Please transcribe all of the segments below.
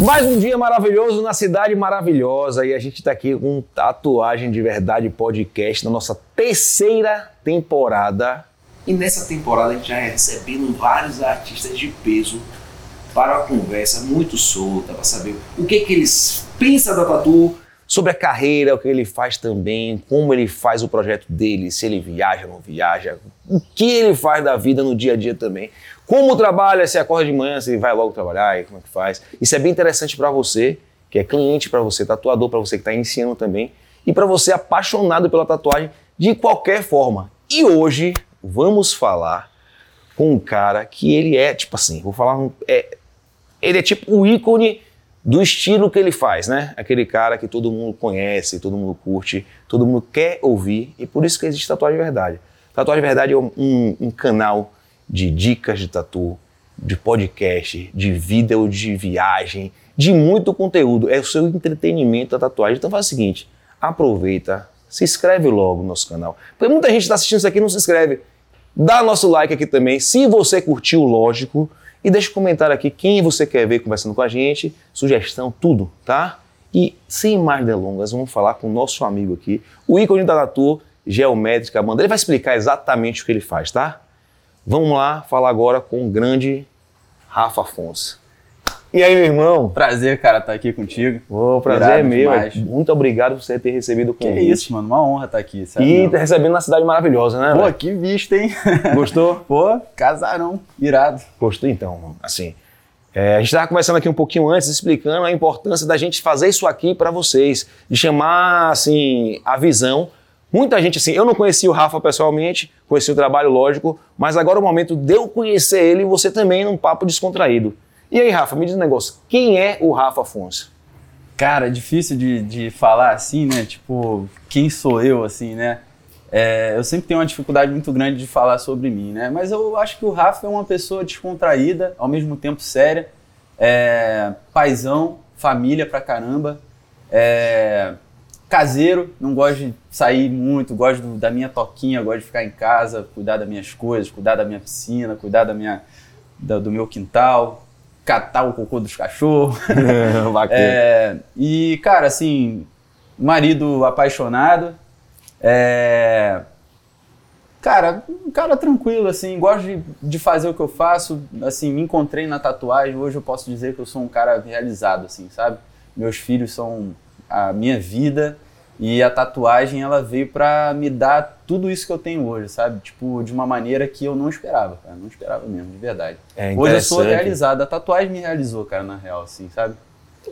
Mais um dia maravilhoso na cidade maravilhosa e a gente está aqui com Tatuagem de Verdade Podcast na nossa terceira temporada. E nessa temporada a gente já recebendo vários artistas de peso para uma conversa muito solta para saber o que, que eles pensam da tatu, sobre a carreira, o que ele faz também, como ele faz o projeto dele, se ele viaja ou não viaja, o que ele faz da vida no dia a dia também, como trabalha, se acorda de manhã, se vai logo trabalhar e como é que faz. Isso é bem interessante para você, que é cliente, para você tatuador, para você que está iniciando também e para você apaixonado pela tatuagem de qualquer forma. E hoje vamos falar com um cara que ele é, tipo assim, vou falar, é, ele é tipo o ícone do estilo que ele faz, né? Aquele cara que todo mundo conhece, todo mundo curte, todo mundo quer ouvir e por isso que existe Tatuagem Verdade. Tatuagem Verdade é um, um canal de dicas de tatu, de podcast, de vídeo de viagem, de muito conteúdo. É o seu entretenimento da tatuagem. Então faz o seguinte, aproveita, se inscreve logo no nosso canal. Porque muita gente está assistindo isso aqui e não se inscreve. Dá nosso like aqui também. Se você curtiu, lógico. E deixa um comentário aqui quem você quer ver conversando com a gente, sugestão, tudo, tá? E sem mais delongas, vamos falar com o nosso amigo aqui, o ícone da Tatu, Geométrica Banda. Ele vai explicar exatamente o que ele faz, tá? Vamos lá falar agora com o grande Rafa Afonso. E aí, meu irmão? Prazer, cara, estar tá aqui contigo. O prazer Irado é meu. Demais. Muito obrigado por você ter recebido o convite. Que isso, mano. Uma honra estar tá aqui. Sabe e tá recebendo na cidade maravilhosa, né? Pô, véio? que vista, hein? Gostou? Pô, casarão. Irado. Gostou, então. Assim, é, a gente estava conversando aqui um pouquinho antes, explicando a importância da gente fazer isso aqui para vocês, de chamar, assim, a visão. Muita gente, assim, eu não conhecia o Rafa pessoalmente, conheci o trabalho, lógico, mas agora é o momento de eu conhecer ele e você também num papo descontraído. E aí, Rafa, me diz um negócio. Quem é o Rafa Afonso? Cara, é difícil de, de falar assim, né? Tipo, quem sou eu, assim, né? É, eu sempre tenho uma dificuldade muito grande de falar sobre mim, né? Mas eu acho que o Rafa é uma pessoa descontraída, ao mesmo tempo séria, é, paizão, família pra caramba, é, caseiro, não gosto de sair muito, gosto do, da minha toquinha, gosto de ficar em casa, cuidar das minhas coisas, cuidar da minha piscina, cuidar da minha, da, do meu quintal, catar o cocô dos cachorros. é, e, cara, assim, marido apaixonado. É, cara, um cara tranquilo, assim, gosto de, de fazer o que eu faço. Assim, me encontrei na tatuagem. Hoje eu posso dizer que eu sou um cara realizado, assim, sabe? Meus filhos são a minha vida. E a tatuagem ela veio para me dar tudo isso que eu tenho hoje, sabe? Tipo, de uma maneira que eu não esperava, cara. Não esperava mesmo, de verdade. É hoje eu sou realizado. A tatuagem me realizou, cara, na real, assim, sabe?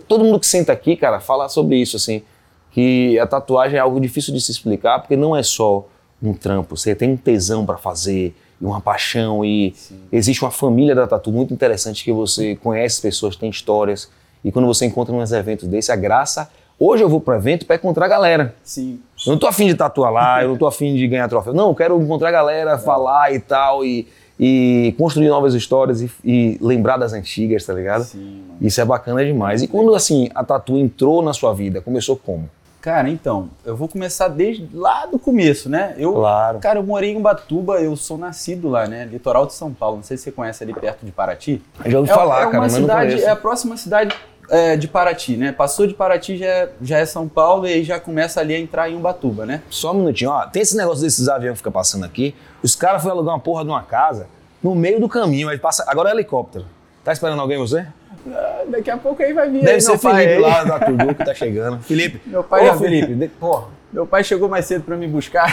Todo mundo que senta aqui, cara, fala sobre isso, assim. Que a tatuagem é algo difícil de se explicar, porque não é só um trampo. Você tem um tesão para fazer, e uma paixão, e Sim. existe uma família da tatu muito interessante que você conhece pessoas, tem histórias. E quando você encontra uns eventos desse, a graça Hoje eu vou para evento para encontrar a galera. Sim. Eu não tô afim de tatuar lá, eu não tô afim de ganhar troféu. Não, eu quero encontrar a galera, é. falar e tal, e, e construir novas histórias e, e, lembrar das antigas, tá ligado? Sim, mano. Isso é bacana demais. E quando, assim, a tatu entrou na sua vida, começou como? Cara, então, eu vou começar desde lá do começo, né? Eu, claro. Cara, eu morei em Ubatuba, eu sou nascido lá, né? Litoral de São Paulo. Não sei se você conhece ali perto de Paraty. Já ouvi é, falar, é cara, mas cidade, não conheço. É a próxima cidade é, de Paraty, né? Passou de Paraty já é, já é São Paulo e aí já começa ali a entrar em Ubatuba, né? Só um minutinho, ó. Tem esse negócio desses aviões que fica passando aqui. Os caras foram alugar uma porra de uma casa no meio do caminho. Aí passa, agora é helicóptero. Tá esperando alguém você? Ah, daqui a pouco aí vai vir. Deve aí, ser Felipe aí. lá da que tá chegando. Felipe. Meu pai Ô, Felipe, de... porra. Meu pai chegou mais cedo para me buscar.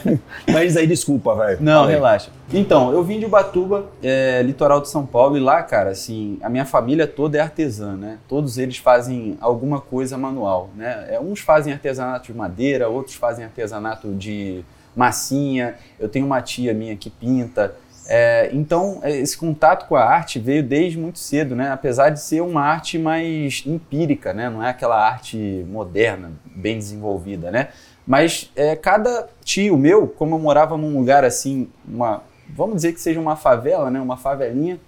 Mas aí, desculpa, velho. Não, relaxa. Então, eu vim de Ubatuba, é, litoral de São Paulo, e lá, cara, assim, a minha família toda é artesã, né? Todos eles fazem alguma coisa manual, né? É, uns fazem artesanato de madeira, outros fazem artesanato de massinha. Eu tenho uma tia minha que pinta. É, então, é, esse contato com a arte veio desde muito cedo, né? apesar de ser uma arte mais empírica, né? não é aquela arte moderna, bem desenvolvida. Né? Mas é, cada tio meu, como eu morava num lugar assim, uma, vamos dizer que seja uma favela, né? uma favelinha,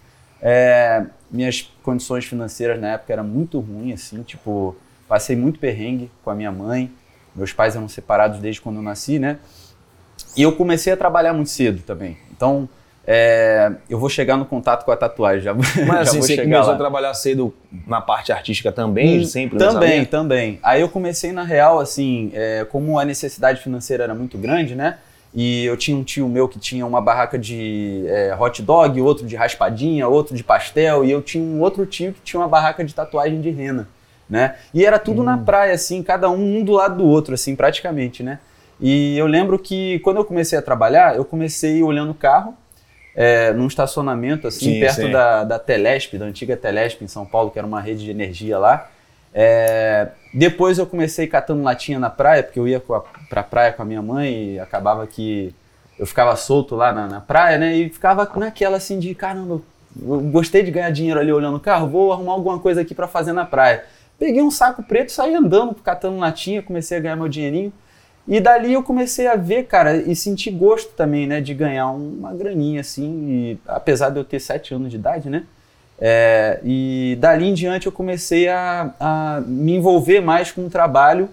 é, minhas condições financeiras na época eram muito ruins, assim, tipo, passei muito perrengue com a minha mãe, meus pais eram separados desde quando eu nasci, né? E eu comecei a trabalhar muito cedo também. Então, é, eu vou chegar no contato com a tatuagem. Já, Mas já assim, vou você chegar começou lá. a trabalhar cedo na parte artística também, Hum, sempre Também, também. Aí eu comecei, na real, assim, é, como a necessidade financeira era muito grande, né? E eu tinha um tio meu que tinha uma barraca de é, hot dog, outro de raspadinha, outro de pastel, e eu tinha um outro tio que tinha uma barraca de tatuagem de rena, né? E era tudo na praia, assim, cada um um do lado do outro, assim, praticamente, né? E eu lembro que quando eu comecei a trabalhar, eu comecei olhando o carro, é, num estacionamento, assim, Sim, perto sim. da, da Telesp, da antiga Telesp em São Paulo, que era uma rede de energia lá. É, depois eu comecei catando latinha na praia, porque eu ia com a, pra praia com a minha mãe e acabava que eu ficava solto lá na, na praia, né? E ficava naquela assim de, caramba, eu gostei de ganhar dinheiro ali olhando o carro, vou arrumar alguma coisa aqui pra fazer na praia. Peguei um saco preto, saí andando, catando latinha, comecei a ganhar meu dinheirinho. E dali eu comecei a ver, cara, e sentir gosto também, né, de ganhar uma graninha assim, e, apesar de eu ter sete anos de idade, né? É, e dali em diante eu comecei a, a me envolver mais com o trabalho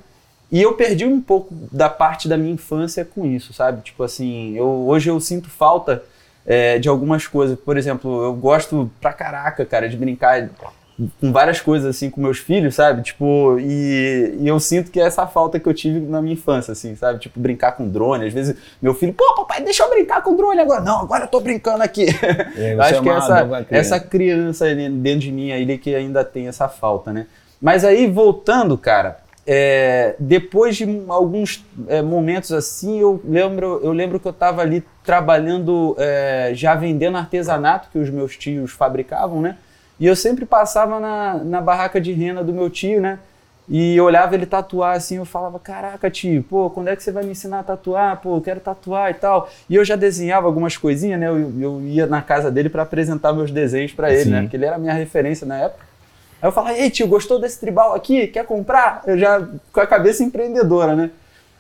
e eu perdi um pouco da parte da minha infância com isso, sabe? Tipo assim, eu, hoje eu sinto falta é, de algumas coisas. Por exemplo, eu gosto pra caraca, cara, de brincar com várias coisas assim com meus filhos, sabe? Tipo, e, e eu sinto que é essa falta que eu tive na minha infância, assim, sabe? Tipo, brincar com drone. Às vezes meu filho, pô, papai, deixa eu brincar com drone agora. Não, agora eu tô brincando aqui. É, você acho que é essa, essa criança dentro de mim aí que ainda tem essa falta, né? Mas aí, voltando, cara, é, depois de alguns é, momentos assim, eu lembro, eu lembro que eu estava ali trabalhando, é, já vendendo artesanato que os meus tios fabricavam, né? E eu sempre passava na, na barraca de rena do meu tio, né? E olhava ele tatuar assim, eu falava, caraca, tio, pô, quando é que você vai me ensinar a tatuar? Pô, eu quero tatuar e tal. E eu já desenhava algumas coisinhas, né? Eu, eu ia na casa dele para apresentar meus desenhos para ele, Sim. né? Porque ele era a minha referência na época. Aí eu falava, ei tio, gostou desse tribal aqui? Quer comprar? Eu já com a cabeça empreendedora, né?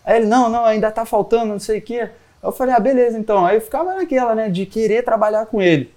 Aí ele, não, não, ainda tá faltando, não sei o quê. Aí eu falei, ah, beleza, então. Aí eu ficava naquela, né, de querer trabalhar com ele.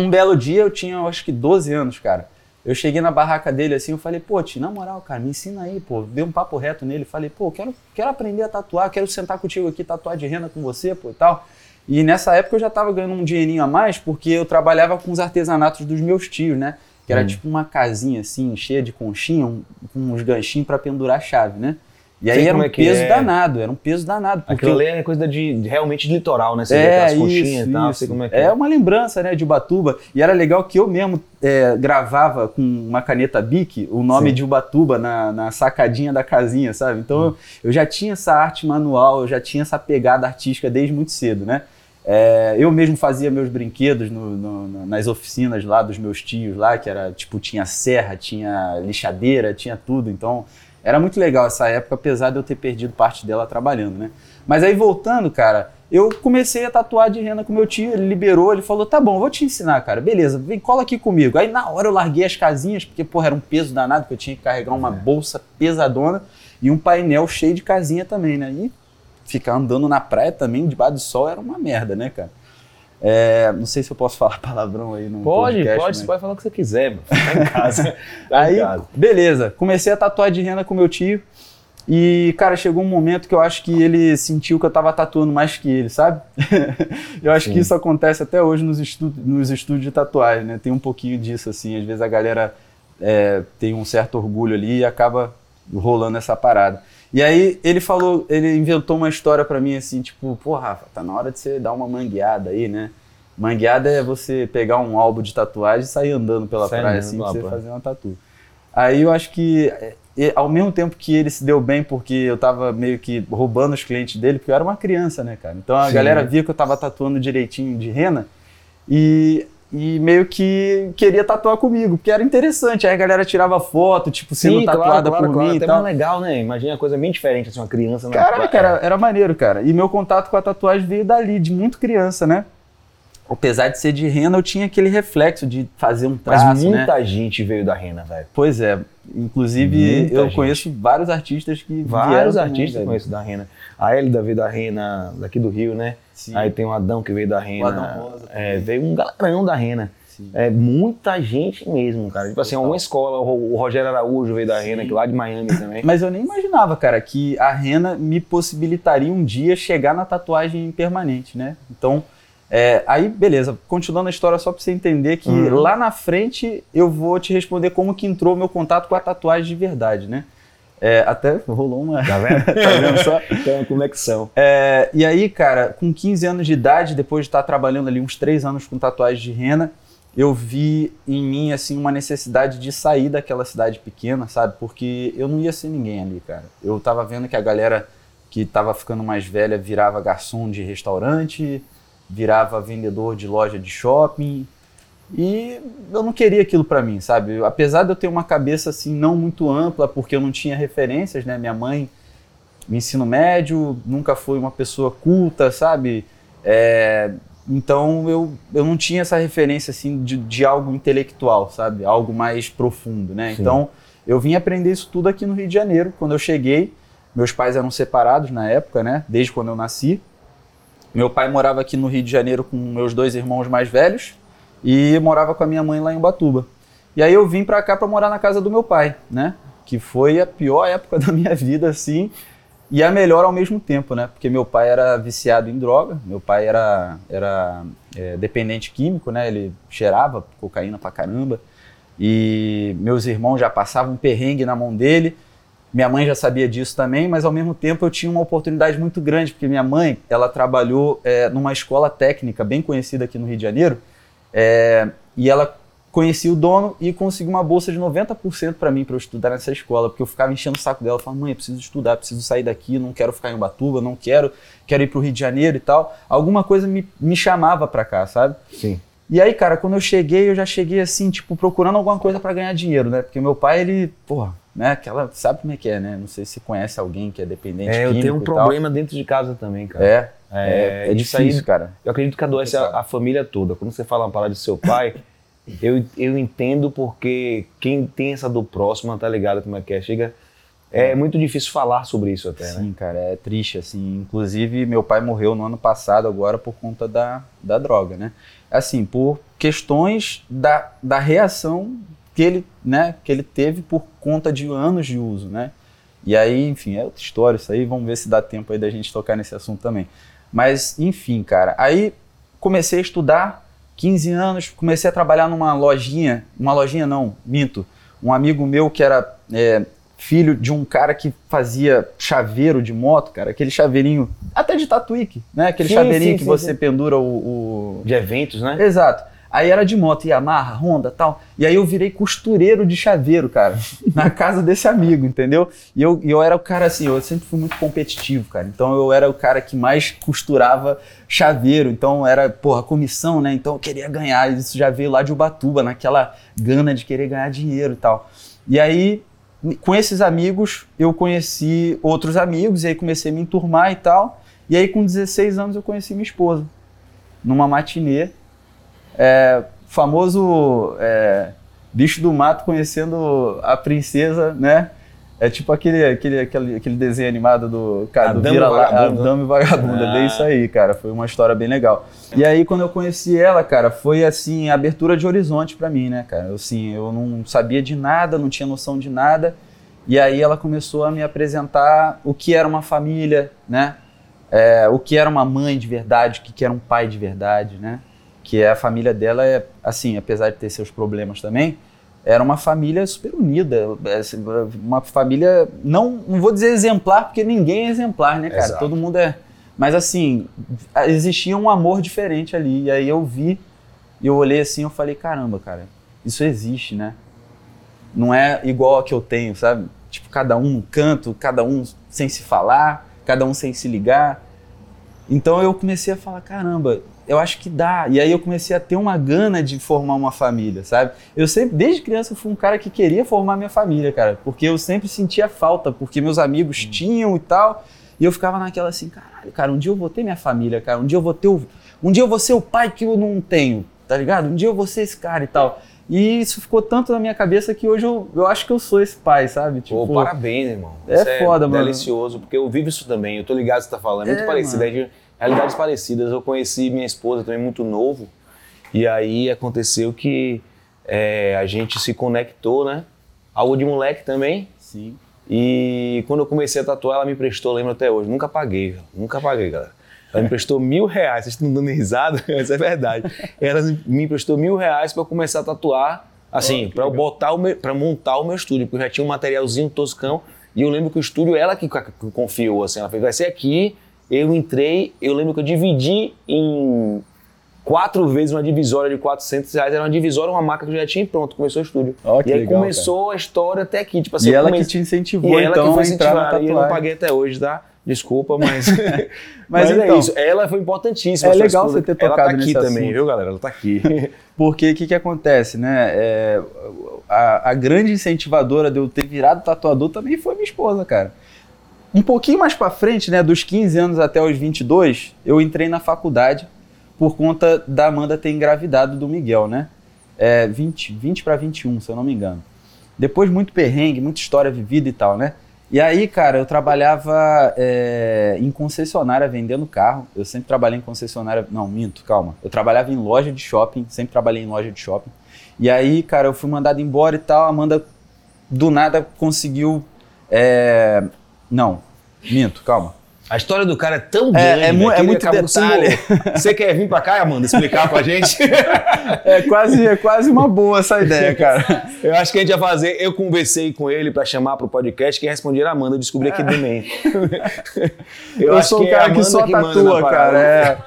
Um belo dia, eu tinha, eu acho que 12 anos, cara. Eu cheguei na barraca dele assim, eu falei, pô, tio, na moral, cara, me ensina aí, pô. Dei um papo reto nele, falei, pô, quero, quero aprender a tatuar, quero sentar contigo aqui, tatuar de rena com você, pô, e tal. E nessa época eu já tava ganhando um dinheirinho a mais, porque eu trabalhava com os artesanatos dos meus tios, né? Que era Hum. tipo uma casinha assim, cheia de conchinha, um- com uns ganchinhos pra pendurar a chave, né? E aí Sei era um é peso é. danado, era um peso danado. Porque Aquilo ali é coisa de, realmente de litoral, né? Você vê é, aquelas isso, conchinhas e tal, sei como é que é uma lembrança, né, de Ubatuba. E era legal que eu mesmo é, gravava com uma caneta Bic o nome Sim. de Ubatuba na, na sacadinha da casinha, sabe? Então Hum. eu, já tinha essa arte manual, eu já tinha essa pegada artística desde muito cedo, né? É, eu mesmo fazia meus brinquedos no- no- nas oficinas lá dos meus tios lá, que era tipo, tinha serra, tinha lixadeira, tinha tudo. Então era muito legal essa época, apesar de eu ter perdido parte dela trabalhando, né? Mas aí voltando, cara, eu comecei a tatuar de rena com meu tio, ele liberou, ele falou: tá bom, vou te ensinar, cara, beleza, vem, cola aqui comigo. Aí na hora eu larguei as casinhas, porque, porra, era um peso danado, que eu tinha que carregar uma bolsa pesadona e um painel cheio de casinha também, né? E ficar andando na praia também, debaixo do sol, era uma merda, né, cara? É, não sei se eu posso falar palavrão aí no Pode, podcast, pode, mas- você pode falar o que você quiser, mano. Tá em casa. Tá em Aí, casa. beleza, comecei a tatuar de rena com meu tio. E, cara, chegou um momento que eu acho que ele sentiu que eu tava tatuando mais que ele, sabe? eu acho Sim. que isso acontece até hoje nos, estu nos estúdios de tatuagem, né? Tem um pouquinho disso, assim. Às vezes a galera é, tem um certo orgulho ali e acaba rolando essa parada. E aí ele falou, ele inventou uma história pra mim assim, tipo, pô, Rafa, tá na hora de você dar uma mangueada aí, né? Mangueada é você pegar um álbum de tatuagem e sair andando pela Sair praia assim, pra você fazer uma tatu. Aí eu acho que, é, e- ao mesmo tempo que ele se deu bem, porque eu tava meio que roubando os clientes dele, porque eu era uma criança, né, cara? Então a Sim. galera via que eu tava tatuando direitinho de rena e, e meio que queria tatuar comigo, porque era interessante. Aí a galera tirava foto, tipo, sendo Sim, tatuada claro, claro, por claro. mim Até e tal. legal, né? Imagina uma coisa bem diferente, assim, uma criança na Caraca, praia. era, era maneiro, cara. E meu contato com a tatuagem veio dali, de muito criança, né? Apesar de ser de rena, eu tinha aquele reflexo de fazer um Mas traço, né? muita gente veio da rena, velho. Pois é. Inclusive, Muita eu gente. conheço vários artistas que Vários também, artistas conheço da rena. A Elida veio da rena daqui do Rio, né? Sim. Aí tem o Adão que veio da rena. Adão Rosa É, veio um galerão da rena. Sim. É muita gente mesmo, cara. Tipo assim, Total. alguma escola, o Ro- o Rogério Araújo veio da Sim. rena, que lá de Miami também. Mas eu nem imaginava, cara, que a rena me possibilitaria um dia chegar na tatuagem permanente, né? Então, É, aí, beleza, continuando a história, só pra você entender que Uhum. lá na frente eu vou te responder como que entrou meu contato com a tatuagem de verdade, né? É, até rolou uma. Tá vendo? tá vendo só? Tem uma conexão. É, e aí, cara, com 15 anos de idade, depois de estar trabalhando ali uns 3 anos com tatuagem de rena, eu vi em mim, assim, uma necessidade de sair daquela cidade pequena, sabe? Porque eu não ia ser ninguém ali, cara. Eu tava vendo que a galera que tava ficando mais velha virava garçom de restaurante, virava vendedor de loja de shopping. E eu não queria aquilo pra mim, sabe? Apesar de eu ter uma cabeça assim não muito ampla, porque eu não tinha referências, né? Minha mãe, no ensino médio, nunca foi uma pessoa culta, sabe? É, então eu, eu não tinha essa referência assim de, de algo intelectual, sabe? Algo mais profundo, né? Sim. Então eu vim aprender isso tudo aqui no Rio de Janeiro. Quando eu cheguei, meus pais eram separados na época, né? Desde quando eu nasci. Meu pai morava aqui no Rio de Janeiro com meus dois irmãos mais velhos e morava com a minha mãe lá em Ubatuba. E aí eu vim pra cá pra morar na casa do meu pai, né? Que foi a pior época da minha vida, assim, e a melhor ao mesmo tempo, né? Porque meu pai era viciado em droga, meu pai era, era é, dependente químico, né? Ele cheirava cocaína pra caramba. E meus irmãos já passavam um perrengue na mão dele. Minha mãe já sabia disso também, mas ao mesmo tempo eu tinha uma oportunidade muito grande, porque minha mãe, ela trabalhou é, numa escola técnica bem conhecida aqui no Rio de Janeiro, é, e ela conhecia o dono e conseguiu uma bolsa de 90% para mim para eu estudar nessa escola, porque eu ficava enchendo o saco dela, falava, mãe, eu preciso estudar, preciso sair daqui, não quero ficar em Ubatuba, não quero, quero ir para o Rio de Janeiro e tal. Alguma coisa me, me chamava para cá, sabe? Sim. E aí, cara, quando eu cheguei, eu já cheguei assim, tipo, procurando alguma coisa para ganhar dinheiro, né? Porque meu pai, ele, porra, né, aquela, sabe como é que é, né? Não sei se você conhece alguém que é dependente É, eu tenho um e tal. problema dentro de casa também, cara. É, É, é, é difícil, aí- cara. Eu acredito que adoece a, a família toda. Quando você fala uma palavra de seu pai, eu, eu entendo porque quem tem essa do próximo tá ligado como é que é. Chega. É muito difícil falar sobre isso até, né? Sim, cara, é triste, assim. Inclusive, meu pai morreu no ano passado agora por conta da, da droga, né? Assim, por questões da, da reação que ele, né, que ele teve por conta de anos de uso, né? E aí, enfim, é outra história isso aí. Vamos ver se dá tempo aí da gente tocar nesse assunto também. Mas, enfim, cara, aí comecei a estudar, 15 anos, comecei a trabalhar numa lojinha, uma lojinha não, minto, um amigo meu que era é, filho de um cara que fazia chaveiro de moto, cara, aquele chaveirinho, até de tatuíque, né? Aquele Sim, chaveirinho sim, que sim, você pendura o, o- De eventos, né? Exato. Aí era de moto, Yamaha, Honda tal. E aí eu virei costureiro de chaveiro, cara, na casa desse amigo, entendeu? E eu, eu era o cara assim, eu sempre fui muito competitivo, cara. Então eu era o cara que mais costurava chaveiro. Então era, porra, comissão, né? Então eu queria ganhar. Isso já veio lá de Ubatuba, naquela gana de querer ganhar dinheiro e tal. E aí, com esses amigos, eu conheci outros amigos, e aí comecei a me enturmar e tal. E aí, com 16 anos, eu conheci minha esposa. Numa matinê. É, famoso é, bicho do mato conhecendo a princesa, né? É tipo aquele, aquele, aquele, aquele desenho animado do, cara, do Dama vira Vagabunda. Ah. Bem isso aí, cara. Foi uma história bem legal. E aí, quando eu conheci ela, cara, foi assim, abertura de horizonte pra mim, né, cara? Eu, Assim, eu não sabia de nada, não tinha noção de nada. E aí ela começou a me apresentar o que era uma família, né? É, o que era uma mãe de verdade, o que era um pai de verdade, né? Que a família dela é assim, apesar de ter seus problemas também, era uma família super unida, é, assim, uma família não, não vou dizer exemplar porque ninguém é exemplar, né, cara? Exato. Todo mundo é, mas assim, existia um amor diferente ali. E aí eu vi, e eu olhei assim, eu falei, caramba, cara, isso existe, né? Não é igual a que eu tenho, sabe? Tipo, cada um no canto, cada um sem se falar, cada um sem se ligar. Então eu comecei a falar, caramba, eu acho que dá. E aí eu comecei a ter uma gana de formar uma família, sabe? Eu sempre, desde criança, eu fui um cara que queria formar minha família, cara, porque eu sempre sentia falta, porque meus amigos tinham e tal, e eu ficava naquela assim, caralho, cara, um dia eu vou ter minha família, cara, um dia eu vou ter o, um dia eu vou ser o pai que eu não tenho, tá ligado? Um dia eu vou ser esse cara e tal. E isso ficou tanto na minha cabeça que hoje eu, eu acho que eu sou esse pai, sabe? Pô, Tipo, parabéns, irmão. é Isso foda, mano. delicioso, porque eu vivo isso também. Eu tô ligado que você tá falando. É muito É, parecido. É de realidades parecidas. Eu conheci minha esposa também muito novo. E aí aconteceu que é, a gente se conectou, né? Algo de moleque também. Sim. E quando eu comecei a tatuar, ela me prestou, lembro até hoje. Nunca paguei, nunca paguei, galera. Ela me emprestou mil reais. Vocês estão dando risada? Mas é verdade. Ela me emprestou mil reais para começar a tatuar, assim, oh, para eu botar para montar o meu estúdio, porque eu já tinha um materialzinho toscão. E eu lembro que o estúdio, ela que confiou, assim, ela fez, vai ser aqui. Eu entrei, eu lembro que eu dividi em quatro vezes uma divisória de 400 reais. Era uma divisória, uma marca que eu já tinha pronto, começou o estúdio. Oh, e aí legal, começou cara. a história até aqui. Tipo assim, e ela come... que te incentivou, e ela então, que foi incentivar, E eu não paguei até hoje, tá? Desculpa, mas. mas, mas é então, é isso. Ela foi importantíssima. É legal você ter tocado Ela tá aqui também, assunto. viu, galera? Ela tá aqui. Porque o que, que acontece, né? É, a, a grande incentivadora de eu ter virado tatuador também foi minha esposa, cara. Um pouquinho mais para frente, né, dos 15 anos até os 22, eu entrei na faculdade por conta da Amanda ter engravidado do Miguel, né? É, 20, 20 para 21, se eu não me engano. Depois muito perrengue, muita história vivida e tal, né? E aí, cara, eu trabalhava é, em concessionária vendendo carro. Eu sempre trabalhei em concessionária. Não, minto, calma. Eu trabalhava em loja de shopping, sempre trabalhei em loja de shopping. E aí, cara, eu fui mandado embora e tal. A Amanda, do nada, conseguiu. É... Não, minto, calma. A história do cara é tão é, grande. É, é, é muito detalhe. Você quer vir pra cá, Amanda, explicar pra gente? é, quase, é quase uma boa essa ideia, cara. Eu acho que a gente ia fazer. Eu conversei com ele pra chamar pro podcast. Quem respondia era a Amanda. Eu descobri aqui também. Eu, eu sou um cara que, que só que tatua, cara. É,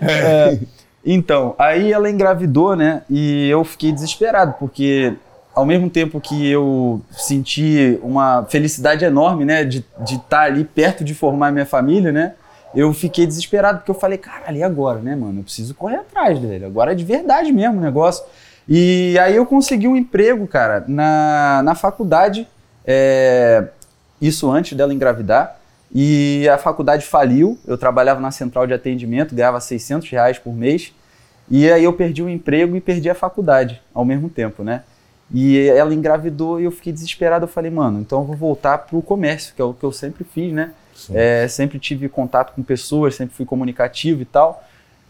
é. Então, aí ela engravidou, né? E eu fiquei desesperado, porque ao mesmo tempo que eu senti uma felicidade enorme, né, de estar tá ali perto de formar minha família, né, eu fiquei desesperado, porque eu falei, caralho, e agora, né, mano? Eu preciso correr atrás dele. Agora é de verdade mesmo o negócio. E aí eu consegui um emprego, cara, na, na faculdade, é, isso antes dela engravidar. E a faculdade faliu, eu trabalhava na central de atendimento, ganhava 600 reais por mês. E aí eu perdi o emprego e perdi a faculdade ao mesmo tempo, né? E ela engravidou e eu fiquei desesperado. Eu falei, mano, então eu vou voltar pro comércio, que é o que eu sempre fiz, né? É, sempre tive contato com pessoas, sempre fui comunicativo e tal.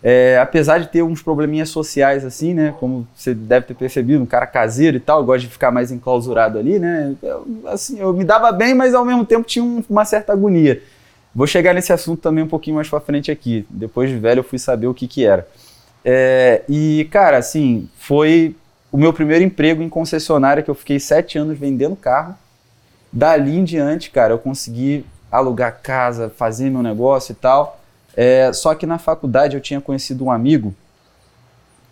É, apesar de ter uns probleminhas sociais assim, né? Como você deve ter percebido, um cara caseiro e tal, eu gosto de ficar mais enclausurado ali, né? Eu, assim, eu me dava bem, mas ao mesmo tempo tinha um, uma certa agonia. Vou chegar nesse assunto também um pouquinho mais para frente aqui. Depois de velho eu fui saber o que que era. É, e cara, assim, foi o meu primeiro emprego em concessionária, que eu fiquei sete anos vendendo carro. Dali em diante, cara, eu consegui alugar casa, fazer meu negócio e tal. É, só que na faculdade eu tinha conhecido um amigo.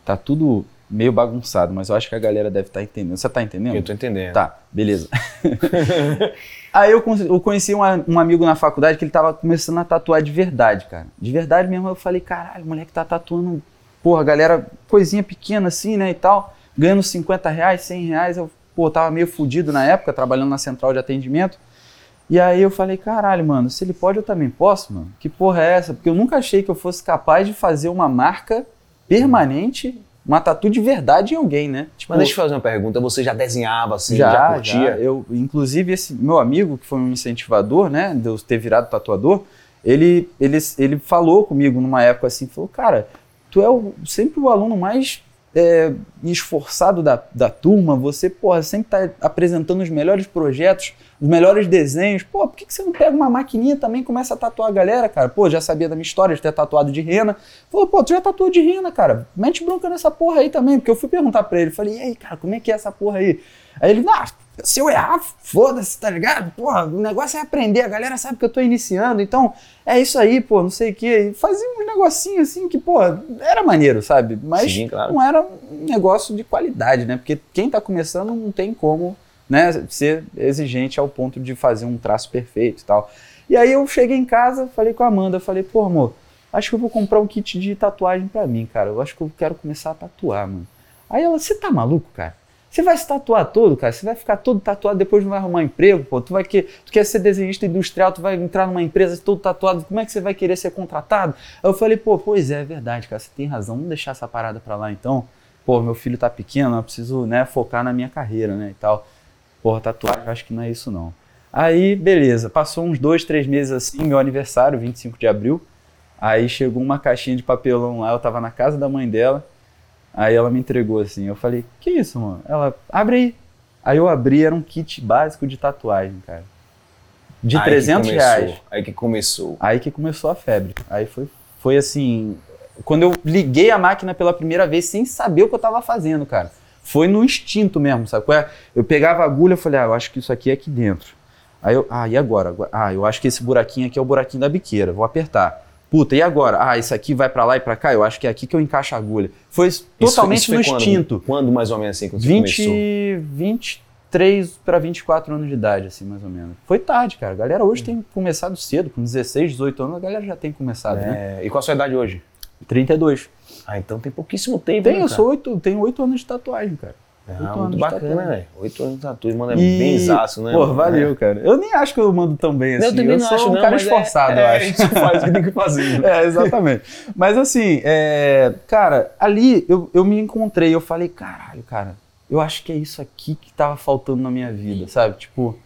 Tá tudo meio bagunçado, mas eu acho que a galera deve estar tá entendendo. Você tá entendendo? Eu tô entendendo. Tá, beleza. Aí eu, eu conheci um, um, amigo na faculdade que ele tava começando a tatuar de verdade, cara. De verdade mesmo. Eu falei, caralho, o moleque tá tatuando, porra, galera, coisinha pequena assim, né, e tal ganhando 50 reais, 100 reais. Eu, pô, tava meio fudido na época, trabalhando na central de atendimento. E aí eu falei, caralho, mano, se ele pode, eu também posso, mano. Que porra é essa? Porque eu nunca achei que eu fosse capaz de fazer uma marca permanente, uma tatu de verdade em alguém, né? Tipo, Mas deixa eu fazer uma pergunta, você já desenhava assim, já, já curtia? Já. Eu, inclusive, esse meu amigo, que foi um incentivador, né, de eu ter virado tatuador, ele, ele, ele falou comigo numa época assim, falou, cara, tu é o, sempre o aluno mais é, esforçado da, da turma, você, porra, sempre tá apresentando os melhores projetos, os melhores desenhos. Pô, por que, que você não pega uma maquininha também e começa a tatuar a galera, cara? Pô, já sabia da minha história de ter tatuado de rena. Falou, pô, tu já tatuou de rena, cara. Mete bronca nessa porra aí também. Porque eu fui perguntar pra ele, falei, e aí, cara, como é que é essa porra aí? Aí ele, ah, se eu errar, foda-se, tá ligado? Porra, o negócio é aprender, a galera sabe que eu tô iniciando, então é isso aí, pô, não sei o quê. E fazia uns negocinhos assim que, pô, era maneiro, sabe? Mas Sim, claro. não era um negócio de qualidade, né? Porque quem tá começando não tem como né, ser exigente ao ponto de fazer um traço perfeito e tal. E aí eu cheguei em casa, falei com a Amanda, falei, pô, amor, acho que eu vou comprar um kit de tatuagem para mim, cara. Eu acho que eu quero começar a tatuar, mano. Aí ela, você tá maluco, cara? Você vai se tatuar todo, cara? Você vai ficar todo tatuado, depois não vai arrumar emprego, pô. Tu vai que, tu quer ser desenhista industrial, tu vai entrar numa empresa todo tatuado, como é que você vai querer ser contratado? Aí eu falei, pô, pois é, é verdade, cara, você tem razão, vamos deixar essa parada pra lá então. Pô, meu filho tá pequeno, eu preciso, né, focar na minha carreira, né, e tal. Porra, tatuagem, eu acho que não é isso não. Aí, beleza, passou uns dois, três meses assim, meu aniversário, 25 de abril. Aí chegou uma caixinha de papelão lá, eu tava na casa da mãe dela. Aí ela me entregou assim. Eu falei, que isso, mano? Ela, abre aí. Aí eu abri, era um kit básico de tatuagem, cara. De aí 300 reais. Aí que começou. Aí que começou a febre. Aí foi foi assim, quando eu liguei a máquina pela primeira vez sem saber o que eu tava fazendo, cara. Foi no instinto mesmo, sabe? É? Eu pegava a agulha e falei, ah, eu acho que isso aqui é aqui dentro. Aí eu, ah, e agora? Ah, eu acho que esse buraquinho aqui é o buraquinho da biqueira, vou apertar. Puta, e agora? Ah, isso aqui vai para lá e para cá? Eu acho que é aqui que eu encaixo a agulha. Foi totalmente isso, isso no instinto. Quando mais ou menos assim? Quando 20, você começou? 23 para 24 anos de idade, assim, mais ou menos. Foi tarde, cara. A galera hoje tem começado cedo, com 16, 18 anos, a galera já tem começado, né? é, né? E qual a sua idade hoje? 32. Ah, então tem pouquíssimo tempo. Tem, né, eu sou 8, tenho 8 anos de tatuagem, cara. Ah, muito bacana, velho. Oito anos de mano, é e... bem zaço, né? Pô, valeu, é. cara. Eu nem acho que eu mando tão bem assim. Eu também eu não sou acho, um não, cara é- esforçado, é, eu acho. É, a gente faz o que tem que fazer. é, exatamente. Mas assim, é, cara, ali eu, eu me encontrei, eu falei, caralho, cara, eu acho que é isso aqui que tava faltando na minha vida, sabe? Tipo,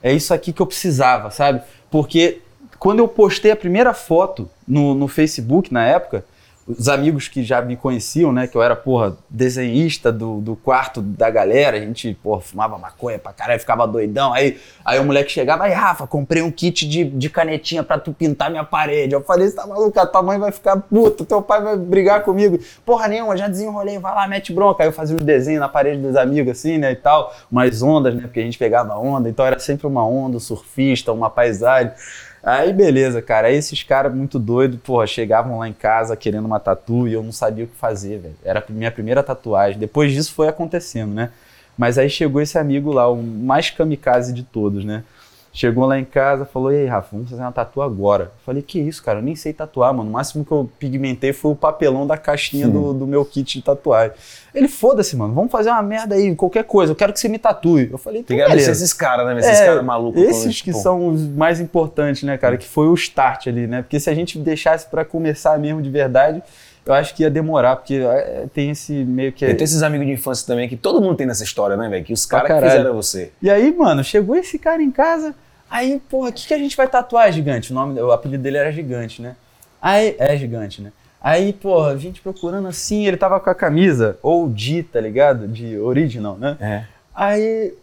é isso aqui que eu precisava, sabe? Porque quando eu postei a primeira foto no, no Facebook na época, os amigos que já me conheciam, né? Que eu era, porra, desenhista do, do quarto da galera, a gente, porra, fumava maconha pra caralho, ficava doidão. Aí, aí o moleque chegava, aí, Rafa, comprei um kit de, de canetinha pra tu pintar minha parede. Eu falei, você tá maluco? A tua mãe vai ficar puta, teu pai vai brigar comigo. Porra nenhuma, já desenrolei, vai lá, mete bronca. Aí eu fazia os desenhos na parede dos amigos, assim, né, e tal. Umas ondas, né? Porque a gente pegava onda, então era sempre uma onda, um surfista, uma paisagem. Aí beleza, cara. Aí esses caras muito doidos, porra, chegavam lá em casa querendo uma tatu e eu não sabia o que fazer, velho. Era a minha primeira tatuagem. Depois disso foi acontecendo, né? Mas aí chegou esse amigo lá, o mais kamikaze de todos, né? Chegou lá em casa, falou: E aí, Rafa, vamos fazer uma tatu agora. Eu falei: Que isso, cara? Eu nem sei tatuar, mano. O máximo que eu pigmentei foi o papelão da caixinha do, do, meu kit de tatuagem. Ele: Foda-se, mano. Vamos fazer uma merda aí, qualquer coisa. Eu quero que você me tatue. Eu falei: Tem que agradecer esses caras, né? Esses é, caras malucos. Esses que são os mais importantes, né, cara? Que foi o start ali, né? Porque se a gente deixasse para começar mesmo de verdade eu acho que ia demorar, porque é, tem esse meio que. Tem esses amigos de infância também que todo mundo tem nessa história, né, velho? Que os caras que fizeram você. E aí, mano, chegou esse cara em casa. Aí, porra, o que, que a gente vai tatuar, gigante? O nome, o apelido dele era gigante, né? Aí, é gigante, né? Aí, porra, a gente procurando assim, ele tava com a camisa OG, tá ligado? De original, né? É. Aí,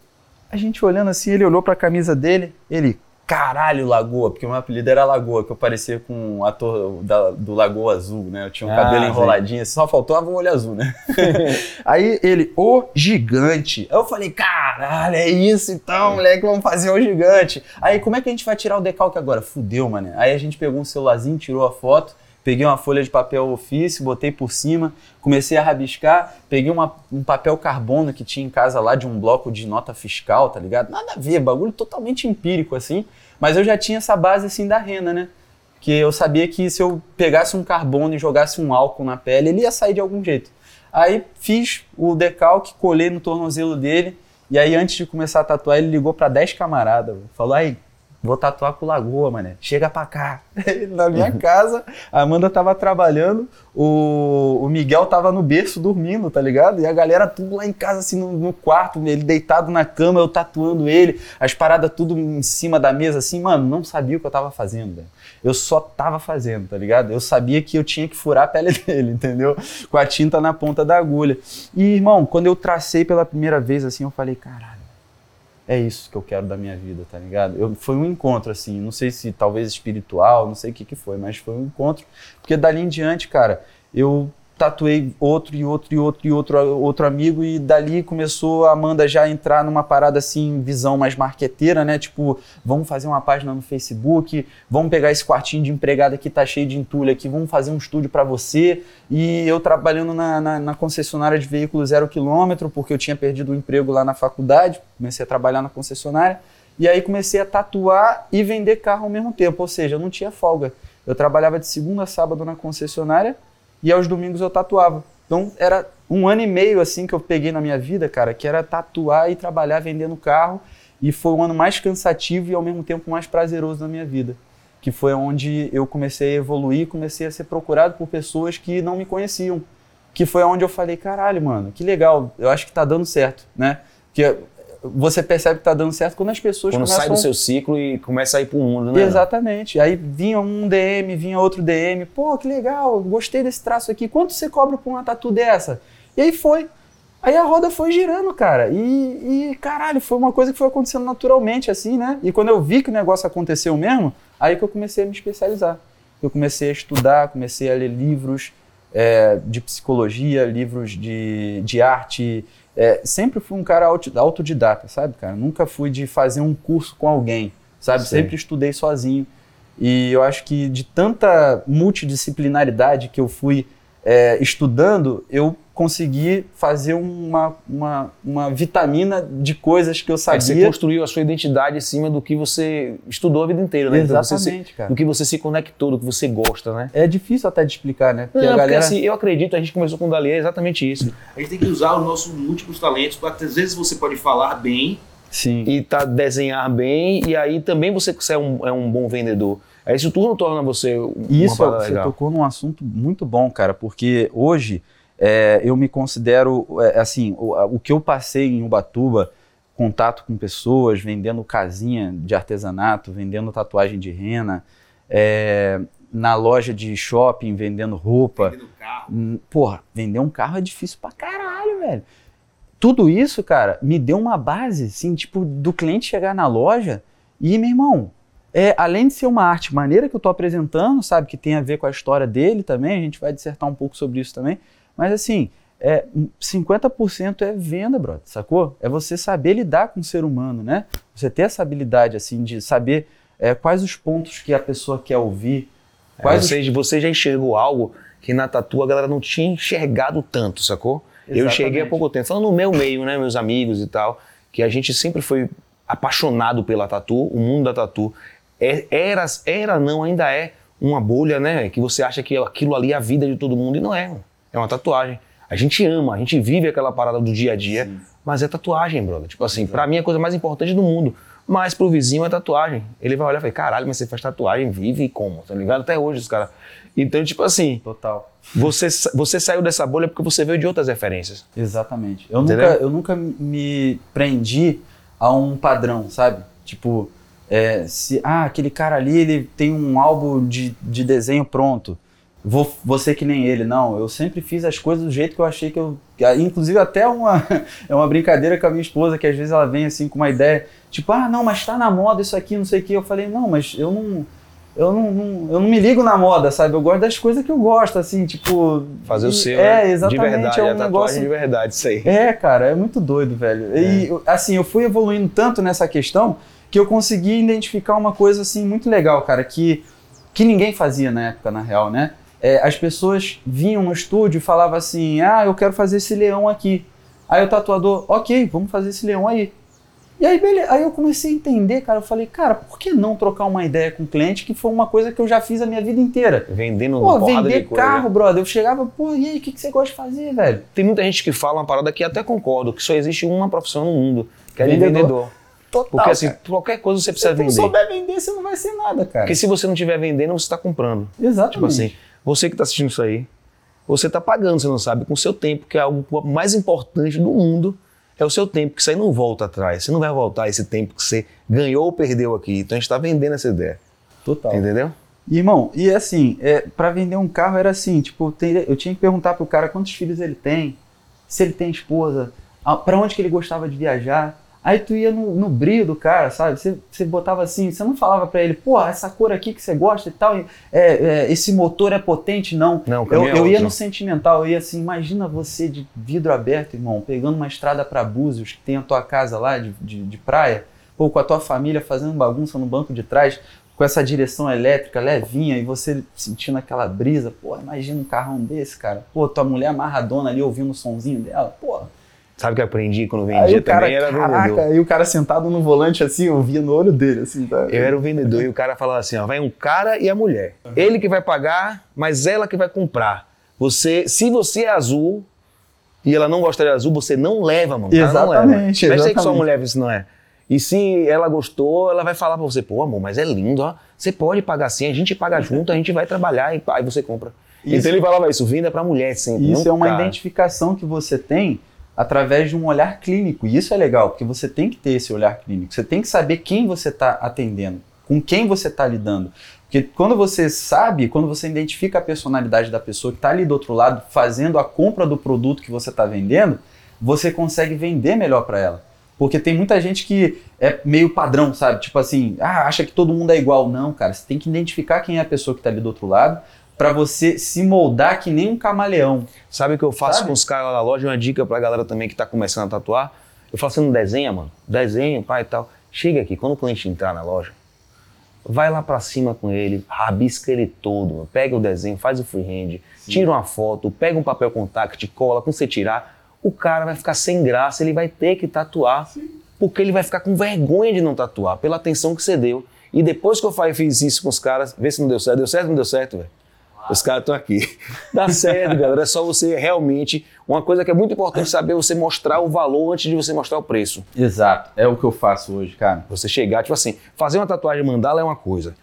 a gente olhando assim, ele olhou pra camisa dele, ele, caralho, Lagoa, porque o meu apelido era Lagoa, que eu parecia com o ator da, do Lagoa Azul, né? Eu tinha um ah, cabelo enroladinho, só faltava um olho azul, né? Aí ele, o gigante. Eu falei, caralho, é isso então, moleque, vamos fazer o gigante. Aí como é que a gente vai tirar o decalque agora? Fudeu, mano. Aí a gente pegou um celularzinho, tirou a foto, peguei uma folha de papel ofício, botei por cima, comecei a rabiscar, peguei uma, um papel carbono que tinha em casa lá de um bloco de nota fiscal, tá ligado? Nada a ver, bagulho totalmente empírico assim, mas eu já tinha essa base assim da rena, né? Que eu sabia que se eu pegasse um carbono e jogasse um álcool na pele, ele ia sair de algum jeito. Aí fiz o decalque, colei no tornozelo dele, e aí antes de começar a tatuar, ele ligou para 10 camaradas, falou: "Aí, Vou tatuar com Lagoa, mané. Chega pra cá. Na minha casa, a Amanda tava trabalhando, o, o Miguel tava no berço dormindo, tá ligado? E a galera tudo lá em casa, assim, no, no quarto, ele deitado na cama, eu tatuando ele, as paradas tudo em cima da mesa, assim, mano, não sabia o que eu tava fazendo, velho. Eu só tava fazendo, tá ligado? Eu sabia que eu tinha que furar a pele dele, entendeu? Com a tinta na ponta da agulha. E, irmão, quando eu tracei pela primeira vez, assim, eu falei, caralho é isso que eu quero da minha vida, tá ligado? Eu, foi um encontro, assim, não sei se talvez espiritual, não sei o que que foi, mas foi um encontro, porque dali em diante, cara, eu tatuei outro e outro e outro e outro, outro amigo e dali começou a Amanda já entrar numa parada assim, visão mais marqueteira, né? Tipo, vamos fazer uma página no Facebook, vamos pegar esse quartinho de empregada que tá cheio de entulho aqui, vamos fazer um estúdio para você. E eu trabalhando na, na, na, concessionária de veículos zero quilômetro, porque eu tinha perdido o emprego lá na faculdade, comecei a trabalhar na concessionária. E aí comecei a tatuar e vender carro ao mesmo tempo, ou seja, eu não tinha folga. Eu trabalhava de segunda a sábado na concessionária e aos domingos eu tatuava. Então era um ano e meio assim que eu peguei na minha vida, cara, que era tatuar e trabalhar vendendo carro. E foi o ano mais cansativo e ao mesmo tempo mais prazeroso da minha vida. Que foi onde eu comecei a evoluir, comecei a ser procurado por pessoas que não me conheciam. Que foi onde eu falei, caralho, mano, que legal, eu acho que tá dando certo, né? Que você percebe que está dando certo quando as pessoas quando começam... sai do seu ciclo e começa a ir para o mundo, né? Exatamente. Aí vinha um DM, vinha outro DM. Pô, que legal, gostei desse traço aqui. Quanto você cobra por uma tatu dessa? E aí foi. Aí a roda foi girando, cara. E, e, caralho, foi uma coisa que foi acontecendo naturalmente, assim, né? E quando eu vi que o negócio aconteceu mesmo, aí que eu comecei a me especializar. eu comecei a estudar, comecei a ler livros é, de psicologia, livros de, de arte. É, sempre fui um cara autodidata, sabe, cara? Nunca fui de fazer um curso com alguém, sabe? Sim. Sempre estudei sozinho. E eu acho que de tanta multidisciplinaridade que eu fui é, estudando, eu consegui fazer uma, uma, uma, vitamina de coisas que eu sabia. É, você construiu a sua identidade em cima do que você estudou a vida inteira, né? Exatamente, então se, cara. Do que você se conectou, do que você gosta, né? É difícil até de explicar, né? Porque Não, a galera... Porque, assim, eu acredito, a gente começou com o Dali, é exatamente isso. A gente tem que usar os nossos múltiplos talentos, porque às vezes você pode falar bem Sim. e tá, desenhar bem, e aí também você é um, é um bom vendedor. Isso tudo torna você uma Isso, você legal. tocou num assunto muito bom, cara, porque hoje é, eu me considero, é, assim, o, o, que eu passei em Ubatuba, contato com pessoas, vendendo casinha de artesanato, vendendo tatuagem de rena, é, na loja de shopping vendendo roupa. Vendendo carro. Hum, porra, vender um carro é difícil pra caralho, velho. Tudo isso, cara, me deu uma base, assim, tipo, do cliente chegar na loja e, meu irmão, é, além de ser uma arte maneira que eu estou apresentando, sabe, que tem a ver com a história dele também, a gente vai dissertar um pouco sobre isso também, mas assim, é, 50% é venda, brother, sacou? É você saber lidar com o ser humano, né? Você ter essa habilidade, assim, de saber é, quais os pontos que a pessoa quer ouvir. É, quais é, você, os... você já enxergou algo que na tatu a galera não tinha enxergado tanto, sacou? Exatamente. Eu enxerguei há pouco tempo, falando no meu meio, né, meus amigos e tal, que a gente sempre foi apaixonado pela tatu, o mundo da tatu. É, era, era, não, ainda é uma bolha, né? Que você acha que aquilo ali é a vida de todo mundo e não é. Mano é uma tatuagem. A gente ama, a gente vive aquela parada do dia a dia, Sim. mas é tatuagem, brother. Tipo assim, para mim é a coisa mais importante do mundo. Mas pro vizinho é tatuagem. Ele vai olhar e falar, caralho, mas você faz tatuagem, vive como? Tá ligado? Até hoje os caras. Então, tipo assim. Total. Você, você saiu dessa bolha porque você veio de outras referências. Exatamente. Eu, nunca, eu nunca me prendi a um padrão, sabe? Tipo, é, se, ah, aquele cara ali ele tem um álbum de, de desenho pronto vou, vou ser que nem ele. Não, eu sempre fiz as coisas do jeito que eu achei que eu. Inclusive, até uma, é uma brincadeira com a minha esposa, que às vezes ela vem assim com uma ideia, tipo, ah, não, mas tá na moda isso aqui, não sei o que. Eu falei, não, mas eu não. Eu não, não, eu não me ligo na moda, sabe? Eu gosto das coisas que eu gosto, assim, tipo. Fazer o seu. É, né? exatamente. De verdade, é um a negócio de verdade, isso aí. É, cara, é muito doido, velho. É. E, assim, eu fui evoluindo tanto nessa questão que eu consegui identificar uma coisa, assim, muito legal, cara, que, que ninguém fazia na época, na real, né? É, as pessoas vinham no estúdio e falavam assim: ah, eu quero fazer esse leão aqui. Aí o tatuador, ok, vamos fazer esse leão aí. E aí, beleza. aí eu comecei a entender, cara. Eu falei, cara, por que não trocar uma ideia com o cliente, que foi uma coisa que eu já fiz a minha vida inteira? Vendendo pô, vender carro, coisa. brother. Eu chegava, pô, e aí, o que, que você gosta de fazer, velho? Tem muita gente que fala uma parada que até concordo, que só existe uma profissão no mundo, que é vendedor. vendedor. Total, Porque assim, cara. qualquer coisa você precisa vender. Se você não souber vender, você não vai ser nada, cara. Porque se você não estiver vendendo, você está comprando. Exatamente. Tipo assim, você que está assistindo isso aí, você está pagando, você não sabe, com o seu tempo, que é algo mais importante do mundo, é o seu tempo, que isso aí não volta atrás. Você não vai voltar esse tempo que você ganhou ou perdeu aqui. Então a gente está vendendo essa ideia. Total. Entendeu? E, irmão, e assim, é, para vender um carro era assim, tipo, eu tinha que perguntar pro cara quantos filhos ele tem, se ele tem esposa, para onde que ele gostava de viajar, Aí tu ia no, no brilho do cara, sabe? Você, você botava assim, você não falava para ele, pô, essa cor aqui que você gosta e tal, é, é, esse motor é potente, não. Não, eu, é eu ia no sentimental, eu ia assim, imagina você de vidro aberto, irmão, pegando uma estrada para Búzios, que tem a tua casa lá de, de, de praia, ou com a tua família fazendo bagunça no banco de trás, com essa direção elétrica levinha e você sentindo aquela brisa, pô, imagina um carrão desse, cara. Pô, tua mulher amarradona ali ouvindo o sonzinho dela, pô Sabe o que eu aprendi quando vendia também? Era caraca, vendedor. E o cara sentado no volante assim, eu via no olho dele, assim, tá? Eu era o vendedor e o cara falava assim: ó, vai um cara e a mulher. Uhum. Ele que vai pagar, mas ela que vai comprar. Você, se você é azul e ela não gosta de azul, você não leva, mano. Exatamente. Não leva. que sua mulher se não é. E se ela gostou, ela vai falar pra você, pô, amor, mas é lindo, ó. Você pode pagar assim, a gente paga junto, a gente vai trabalhar e aí você compra. Isso, então ele falava isso, vinda pra mulher sempre. Isso é uma cara. identificação que você tem através de um olhar clínico. E isso é legal, porque você tem que ter esse olhar clínico. Você tem que saber quem você está atendendo, com quem você está lidando. Porque quando você sabe, quando você identifica a personalidade da pessoa que está ali do outro lado, fazendo a compra do produto que você está vendendo, você consegue vender melhor para ela. Porque tem muita gente que é meio padrão, sabe? Tipo assim, ah, acha que todo mundo é igual. Não, cara, você tem que identificar quem é a pessoa que tá ali do outro lado para você se moldar que nem um camaleão. Sabe o que eu faço Sabe? com os caras lá na loja? Uma dica pra galera também que tá começando a tatuar. Eu falo, você não desenha, mano? Desenha, pai e tal. Chega aqui, quando o cliente entrar na loja, vai lá pra cima com ele, rabisca ele todo, mano. pega o desenho, faz o freehand, tira uma foto, pega um papel contact, cola, quando você tirar, o cara vai ficar sem graça, ele vai ter que tatuar, porque ele vai ficar com vergonha de não tatuar, pela atenção que você deu. E depois que eu fiz isso com os caras, vê se não deu certo. Deu certo ou não deu certo, velho? Os caras estão aqui. Dá certo, galera. É só você realmente. Uma coisa que é muito importante saber é você mostrar o valor antes de você mostrar o preço. Exato. É o que eu faço hoje, cara. Você chegar, tipo assim, fazer uma tatuagem mandala é uma coisa.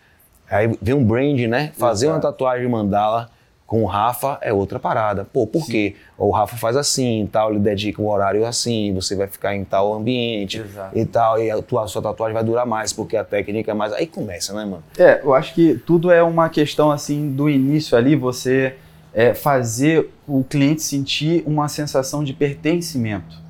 Aí vem um brand, né? Fazer uma Exato. tatuagem mandala com o Rafa é outra parada. Pô, por quê? O Rafa faz assim, tal, ele dedica um horário assim, você vai ficar em tal ambiente Exato. e tal, e a tua, sua tatuagem vai durar mais, porque a técnica é mais. Aí começa, né, mano? É, eu acho que tudo é uma questão assim do início ali, você é, fazer o cliente sentir uma sensação de pertencimento.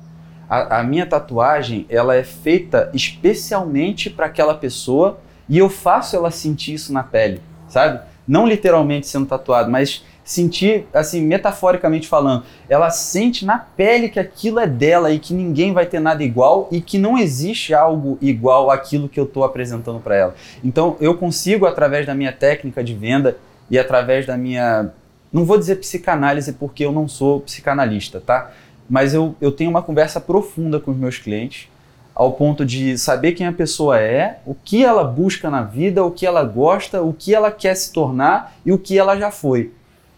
A, a minha tatuagem, ela é feita especialmente para aquela pessoa e eu faço ela sentir isso na pele, sabe? Não literalmente sendo tatuado, mas sentir, assim, metaforicamente falando, ela sente na pele que aquilo é dela e que ninguém vai ter nada igual e que não existe algo igual àquilo que eu estou apresentando para ela. Então, eu consigo, através da minha técnica de venda e através da minha. Não vou dizer psicanálise porque eu não sou psicanalista, tá? Mas eu, eu tenho uma conversa profunda com os meus clientes, ao ponto de saber quem a pessoa é, o que ela busca na vida, o que ela gosta, o que ela quer se tornar e o que ela já foi.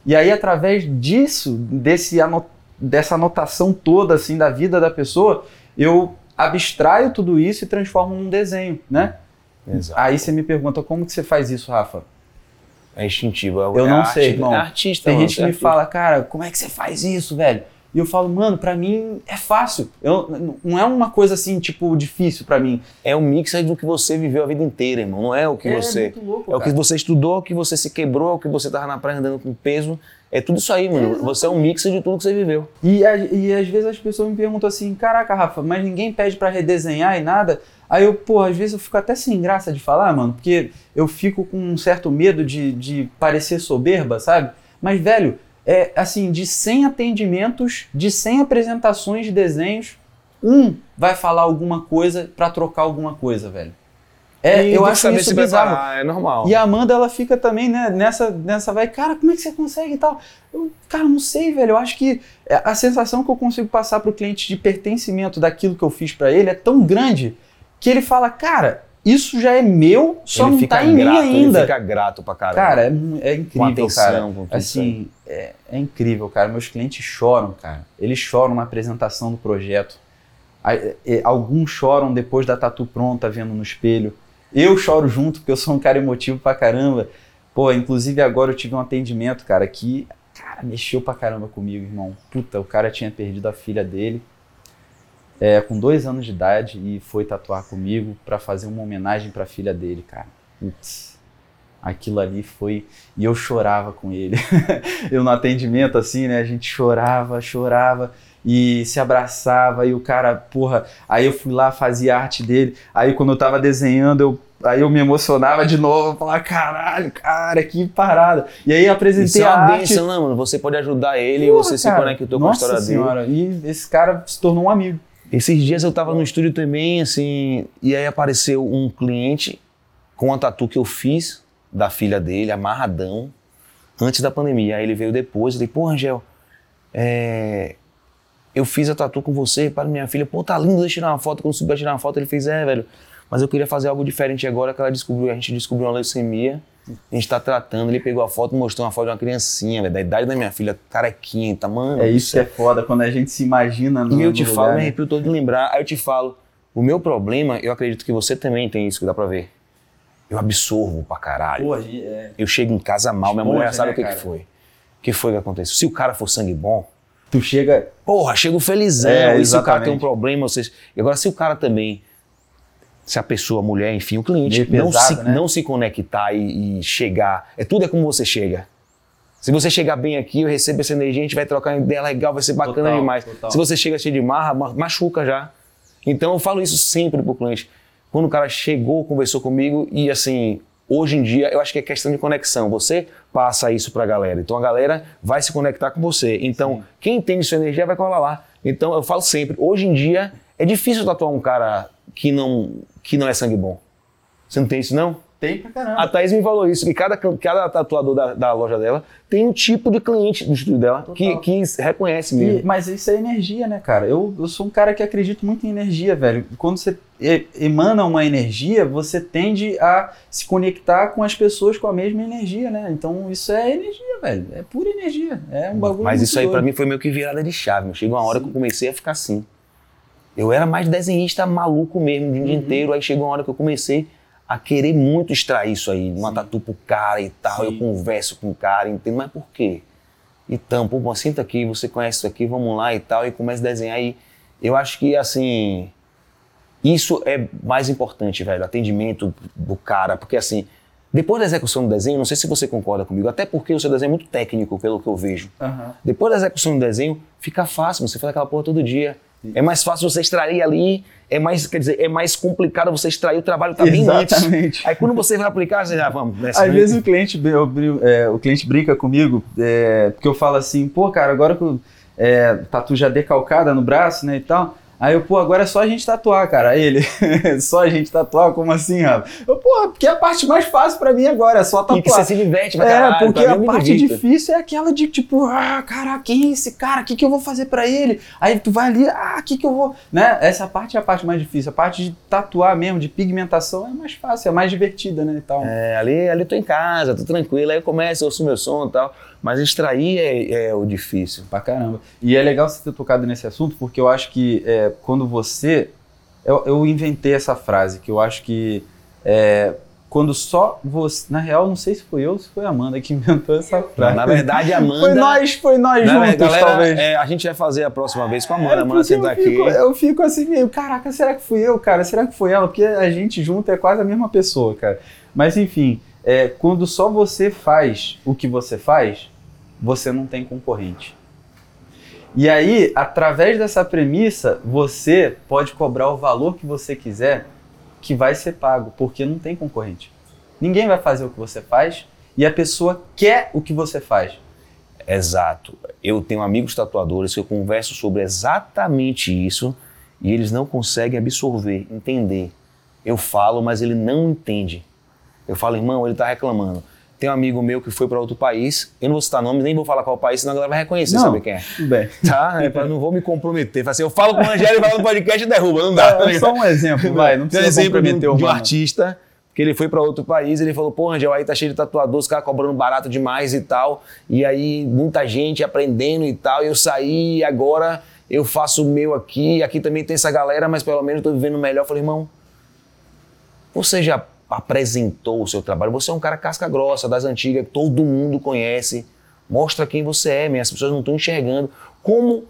E aí, através disso, desse dessa anotação toda assim da vida da pessoa, eu abstraio tudo isso e transformo num desenho, né? Exato. Aí você me pergunta, como que você faz isso, Rafa? É instintivo. É, Eu é não arte- sei, irmão. É artista, Tem mano, gente que é me artista. fala, cara, como é que você faz isso, velho? E eu falo, mano, pra mim é fácil. Eu, não é uma coisa assim, tipo, difícil pra mim. É um mix aí do que você viveu a vida inteira, irmão. Não é o que você. muito louco, É o que você estudou, o que você se quebrou, o que você tava na praia andando com peso. É tudo isso aí, mano. Você é um mix de tudo que você viveu. E, e às vezes as pessoas me perguntam assim, caraca, Rafa, mas ninguém pede pra redesenhar e nada. Aí eu, pô, às vezes eu fico até sem graça de falar, mano, porque eu fico com um certo medo de, de parecer soberba, sabe? Mas, velho, é assim, de 100 atendimentos, de 100 apresentações de desenhos, um vai falar alguma coisa pra trocar alguma coisa, velho. É, E eu acho isso bizarro. preparar, É normal. E a Amanda, ela fica também, né, nessa, nessa vai, cara, como é que você consegue e tal? Eu, cara, não sei, velho. Eu acho que a sensação que eu consigo passar pro cliente de pertencimento daquilo que eu fiz pra ele é tão grande que ele fala, cara, isso já é meu, só ele não fica tá em grato, mim ainda. Ele fica grato pra caramba. Cara, é, é incrível, com atenção, cara. com. Assim, é, é incrível, cara. Meus clientes choram, cara. Eles choram na apresentação do projeto. É, Alguns choram depois da tatu pronta, vendo no espelho. Eu choro junto, porque eu sou um cara emotivo pra caramba. Pô, inclusive agora eu tive um atendimento, cara, que cara, mexeu pra caramba comigo, irmão. Puta, o cara tinha perdido a filha dele é, com dois anos de idade e foi tatuar comigo pra fazer uma homenagem pra filha dele, cara. Putz, aquilo ali foi. E eu chorava com ele. eu no atendimento, assim, né? A gente chorava, chorava e se abraçava. E o cara, porra. Aí eu fui lá, fazia a arte dele. Aí quando eu tava desenhando, eu. Aí eu me emocionava de novo, eu falava, caralho, cara, que parada. E aí apresentei Isso é a uma arte. bênção, né, mano? Você pode ajudar ele Porra, você se cara, conectou com a história dele. senhora, e esse cara se tornou um amigo. Esses dias eu tava no estúdio também, assim, e aí apareceu um cliente com a tatu que eu fiz da filha dele, amarradão, antes da pandemia. Aí ele veio depois, eu falei, pô, Angel, é, eu fiz a tatu com você para minha filha, pô, tá lindo, deixa eu tirar uma foto. Quando subiu a tirar uma foto, ele fez, é, velho, mas eu queria fazer algo diferente agora que ela descobriu, a gente descobriu uma leucemia, a gente tá tratando, ele pegou a foto, mostrou uma foto de uma criancinha, velho, da idade da minha filha, carequinha, tamanho. É isso que é foda, quando a gente se imagina no E eu te lugar, falo, me né? arrepio todo de lembrar. Aí eu te falo, o meu problema, eu acredito que você também tem isso, que dá pra ver. Eu absorvo pra caralho. Pô, é, Eu chego em casa mal, minha mulher sabe né, o que, que foi. O que foi que aconteceu? Se o cara for sangue bom, tu chega. porra, chego felizão. É, e se o cara tem um problema, vocês. E agora, se o cara também. Se a pessoa, a mulher, enfim, o cliente, Meio não, pesado, se, né? não se conectar e, e chegar. É tudo é como você chega. Se você chegar bem aqui, eu recebo essa energia, a gente vai trocar uma ideia legal, vai ser bacana Total, demais. total. Se você chega cheio de marra, ma- machuca já. Então eu falo isso sempre pro cliente. Quando o cara chegou, conversou comigo e assim, hoje em dia eu acho que é questão de conexão. Você passa isso pra galera. Então a galera vai se conectar com você. Então, Sim. quem entende sua energia vai colar lá. Então eu falo sempre, hoje em dia é difícil tatuar um cara que não, que não é sangue bom. Você não tem isso não? Tem pra caramba. A Thaís me falou isso, que cada, cada tatuador da, da loja dela tem um tipo de cliente do estúdio dela que, que reconhece mesmo. E, mas isso é energia, né, cara? Eu, eu sou um cara que acredito muito em energia, velho. Quando você emana uma energia, você tende a se conectar com as pessoas com a mesma energia, né? Então isso é energia, velho. É pura energia. É um bagulho. Mas isso aí para mim foi meio que virada de chave. Chegou uma hora Sim. que eu comecei a ficar assim. Eu era mais desenhista maluco mesmo, o dia uhum. inteiro. Aí chegou uma hora que eu comecei a querer muito extrair isso aí, uma Sim. tatu pro cara e tal. Sim. Eu converso com o cara, entendo, mas por quê? Então, pô, senta aqui, você conhece isso aqui, vamos lá e tal, e começa a desenhar. E eu acho que, assim, isso é mais importante, velho, atendimento do cara, porque, assim, depois da execução do desenho, não sei se você concorda comigo, até porque o seu desenho é muito técnico, pelo que eu vejo. Uhum. Depois da execução do desenho, fica fácil, você faz aquela porra todo dia. É mais fácil você extrair ali, é mais, quer dizer, é mais complicado você extrair, o trabalho está bem antes. Aí quando você vai aplicar, você já, vamos. Às vezes o cliente, eu, é, o cliente brinca comigo, é, porque eu falo assim, pô, cara, agora que é, tatu já decalcada no braço, né, e tal, Aí eu, pô, agora é só a gente tatuar, cara. Aí ele, só a gente tatuar? Como assim, Rafa? Eu, pô, porque é a parte mais fácil pra mim agora, é só tatuar. E que você se diverte, mas É, caralho, porque a parte difícil é aquela de tipo, ah, cara, quem é esse cara? O que, que eu vou fazer pra ele? Aí tu vai ali, ah, o que, que eu vou. Né? Essa parte é a parte mais difícil. A parte de tatuar mesmo, de pigmentação, é mais fácil, é mais divertida, né? E tal. É, ali, ali tô em casa, tô tranquilo, aí eu começo, eu ouço meu som e tal. Mas extrair é, é, o difícil. Pra caramba. E é legal você ter tocado nesse assunto, porque eu acho que é, quando você. Eu, eu, inventei essa frase, que eu acho que. É, quando só você. Na real, não sei se foi eu ou se foi a Amanda que inventou essa frase. Na verdade, a Amanda. foi nós, foi nós juntos, galera, talvez. É, a gente vai fazer a próxima vez com a Amanda. É, a Amanda senta aqui. eu fico assim meio, caraca, será que fui eu, cara? Será que foi ela? Porque a gente junto é quase a mesma pessoa, cara. Mas enfim, é, quando só você faz o que você faz, você não tem concorrente. E aí, através dessa premissa, você pode cobrar o valor que você quiser, que vai ser pago, porque não tem concorrente. Ninguém vai fazer o que você faz e a pessoa quer o que você faz. Exato. Eu tenho amigos tatuadores que eu converso sobre exatamente isso e eles não conseguem absorver, entender. Eu falo, mas ele não entende. Eu falo, irmão, ele está reclamando. Tem um amigo meu que foi para outro país, eu não vou citar nome, nem vou falar qual país, senão a galera vai reconhecer, não, sabe quem é. Bem. Tá? É, não vou me comprometer. Assim, eu falo com o Angélico, falo no podcast e derruba, não dá. É, só um exemplo, vai, não precisa Tem um exemplo de, um, de um artista que ele foi para outro país, ele falou, pô, Angel, aí tá cheio de tatuador, os caras cobrando barato demais e tal, e aí muita gente aprendendo e tal, e eu saí, agora eu faço o meu aqui, aqui também tem essa galera, mas pelo menos eu tô vivendo melhor. Eu falei, irmão, você já apresentou o seu trabalho. Você é um cara casca grossa, das antigas, todo mundo conhece. Mostra quem você é, minhas pessoas não estão enxergando. Como,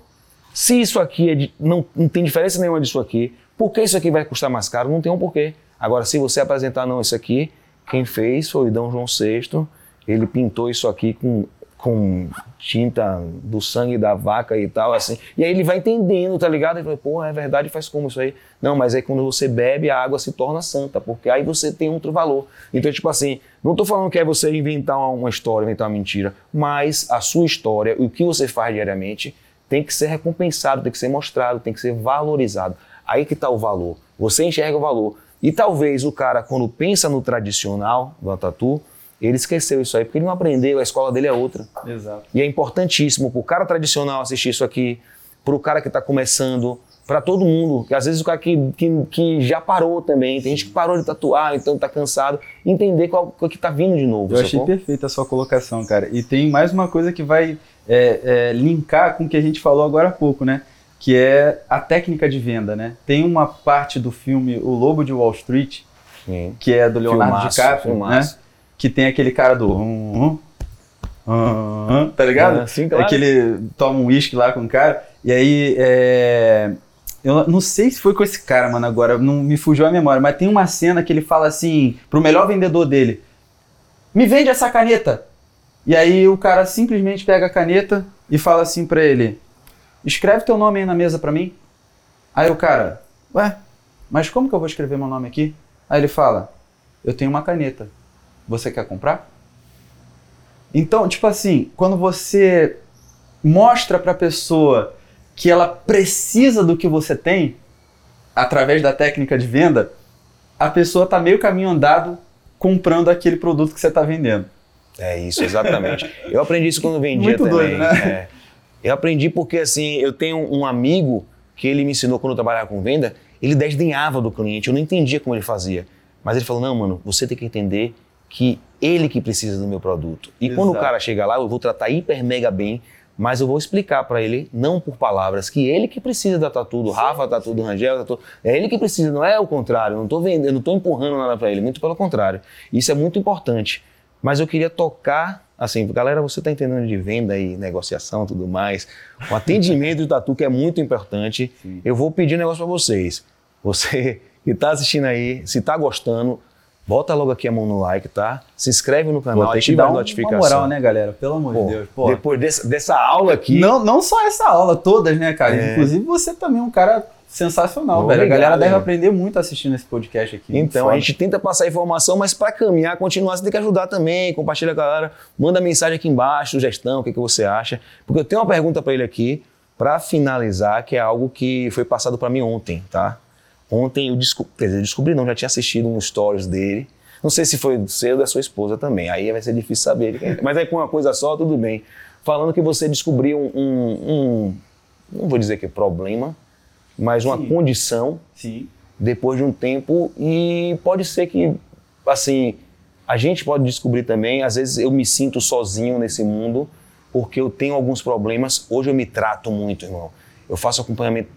se isso aqui é de, não, não tem diferença nenhuma disso aqui, por que isso aqui vai custar mais caro? Não tem um porquê. Agora, se você apresentar, não, isso aqui, quem fez foi o Dom João VI, ele pintou isso aqui com com tinta do sangue da vaca e tal, assim. E aí ele vai entendendo, tá ligado? Ele fala, pô, é verdade, faz como isso aí? Não, mas aí quando você bebe, a água se torna santa, porque aí você tem outro valor. Então, tipo assim, não tô falando que é você inventar uma história, inventar uma mentira, mas a sua história, o que você faz diariamente, tem que ser recompensado, tem que ser mostrado, tem que ser valorizado. Aí que tá o valor. Você enxerga o valor. E talvez o cara, quando pensa no tradicional do tatu, ele esqueceu isso aí, porque ele não aprendeu, a escola dele é outra. Exato. E é importantíssimo para o cara tradicional assistir isso aqui, para o cara que está começando, para todo mundo. Que às vezes o cara que, que, que, já parou também, tem gente que parou de tatuar, então está cansado, entender qual, qual que está vindo de novo. Eu achei perfeita a sua colocação, cara. E tem mais uma coisa que vai é, é, linkar com o que a gente falou agora há pouco, né? Que é a técnica de venda, né? Tem uma parte do filme O Lobo de Wall Street, Sim. que é do Leonardo filmaço, DiCaprio, né? filmaço. né? Que tem aquele cara do. Hum, hum, hum, tá ligado? É, sim, claro. É que ele toma um uísque lá com o cara. E aí. É... Eu não sei se foi com esse cara, mano, agora. Não me fugiu a memória. Mas tem uma cena que ele fala assim pro melhor vendedor dele: Me vende essa caneta. E aí o cara simplesmente pega a caneta e fala assim pra ele: Escreve teu nome aí na mesa pra mim. Aí o cara, Ué, mas como que eu vou escrever meu nome aqui? Aí ele fala: Eu tenho uma caneta. Você quer comprar? Então, tipo assim, quando você mostra para a pessoa que ela precisa do que você tem, através da técnica de venda, a pessoa está meio caminho andado comprando aquele produto que você está vendendo. É isso, exatamente. eu aprendi isso quando vendia Muito também. doido, né? É. Eu aprendi porque, assim, eu tenho um amigo que ele me ensinou quando eu trabalhava com venda, ele desdenhava do cliente, eu não entendia como ele fazia. Mas ele falou, não, mano, você tem que entender que ele que precisa do meu produto. E Exato. quando o cara chegar lá, eu vou tratar hiper mega bem, mas eu vou explicar para ele, não por palavras, que ele que precisa da tatu do Rafa, da tatu do Rangel, tatu, é ele que precisa, não é o contrário. Eu não tô vendendo, não tô empurrando nada para ele, muito pelo contrário. Isso é muito importante. Mas eu queria tocar, assim, galera, você está entendendo de venda e negociação e tudo mais, o atendimento do tatu que é muito importante. Sim. Eu vou pedir um negócio para vocês. Você que está assistindo aí, se está gostando, bota logo aqui a mão no like, tá? Se inscreve no canal, Pô, ativa a notificação. uma moral, né, galera? Pelo amor Pô, de Deus. Pô, Depois dessa, dessa aula aqui, Não, não só essa aula, todas, né, cara? É. Inclusive você também é um cara sensacional, Pô, velho. obrigado, a galera deve aprender muito assistindo esse podcast aqui. Então, a gente tenta passar informação, mas para caminhar, continuar, você tem que ajudar também, compartilha com a galera, manda mensagem aqui embaixo, sugestão, o que, que você acha. Porque eu tenho uma pergunta para ele aqui, para finalizar, que é algo que foi passado para mim ontem, tá? Ontem eu descobri, quer dizer, descobri não, já tinha assistido um stories dele. Não sei se foi seu ou da sua esposa também, aí vai ser difícil saber. Mas aí com uma coisa só, tudo bem. Falando que você descobriu um, um- um- não vou dizer que é problema, mas uma Sim. condição Sim. depois de um tempo e pode ser que assim a gente pode descobrir também às vezes eu me sinto sozinho nesse mundo porque eu tenho alguns problemas hoje eu me trato muito irmão eu faço acompanhamento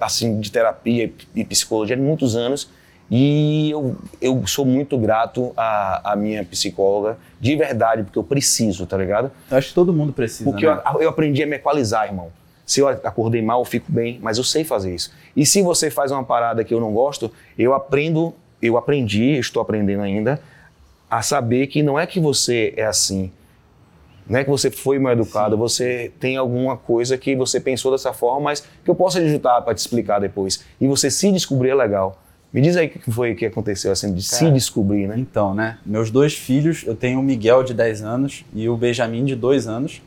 assim de terapia e psicologia há muitos anos e eu, eu sou muito grato à, à minha psicóloga de verdade porque eu preciso tá ligado Eu acho que todo mundo precisa. porque né? eu, eu aprendi a me equalizar, irmão. Se eu acordei mal, eu fico bem, mas eu sei fazer isso. E se você faz uma parada que eu não gosto, eu aprendo, eu aprendi, estou aprendendo ainda, a saber que não é que você é assim. Não é que você foi mal educado, você tem alguma coisa que você pensou dessa forma, mas que eu posso ajudar para te explicar depois. E você se descobrir é legal. Me diz aí o que foi que aconteceu, assim, de se Cara, descobrir, né? Então, né? Meus dois filhos, eu tenho o Miguel de 10 anos e o Benjamin de 2 anos.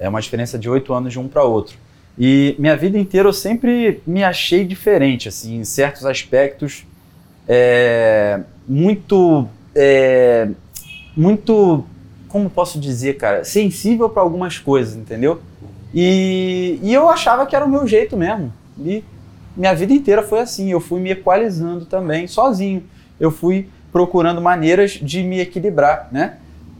É uma diferença de 8 anos de um para outro. E minha vida inteira eu sempre me achei diferente, assim, em certos aspectos, é, muito, é, muito, como posso dizer, cara, sensível para algumas coisas, entendeu? E, e eu achava que era o meu jeito mesmo. E minha vida inteira foi assim. Eu fui me equalizando também, sozinho. Eu fui procurando maneiras de me equilibrar, né?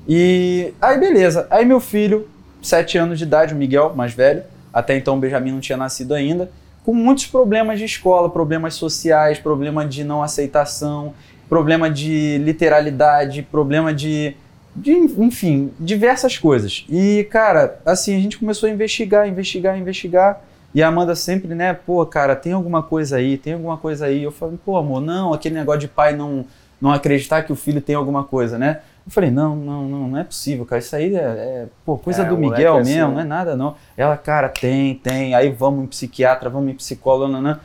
E aí, beleza. Aí, meu filho, sete anos de idade, o Miguel, mais velho, até então o Benjamin não tinha nascido ainda, com muitos problemas de escola, problemas sociais, problema de não aceitação, problema de literalidade, problema de, de, enfim, diversas coisas. E, cara, assim, a gente começou a investigar, investigar, investigar. E a Amanda sempre, né, pô, cara, tem alguma coisa aí, tem alguma coisa aí. Eu falei, pô, amor, não, aquele negócio de pai não, não acreditar que o filho tem alguma coisa, né? Eu falei, não, não, não, não é possível, cara. Isso aí é, é, pô, coisa É, do Miguel é assim, mesmo, né? não é nada não. Ela, cara, tem, tem. Aí vamos em psiquiatra, vamos em psicólogo, nanã.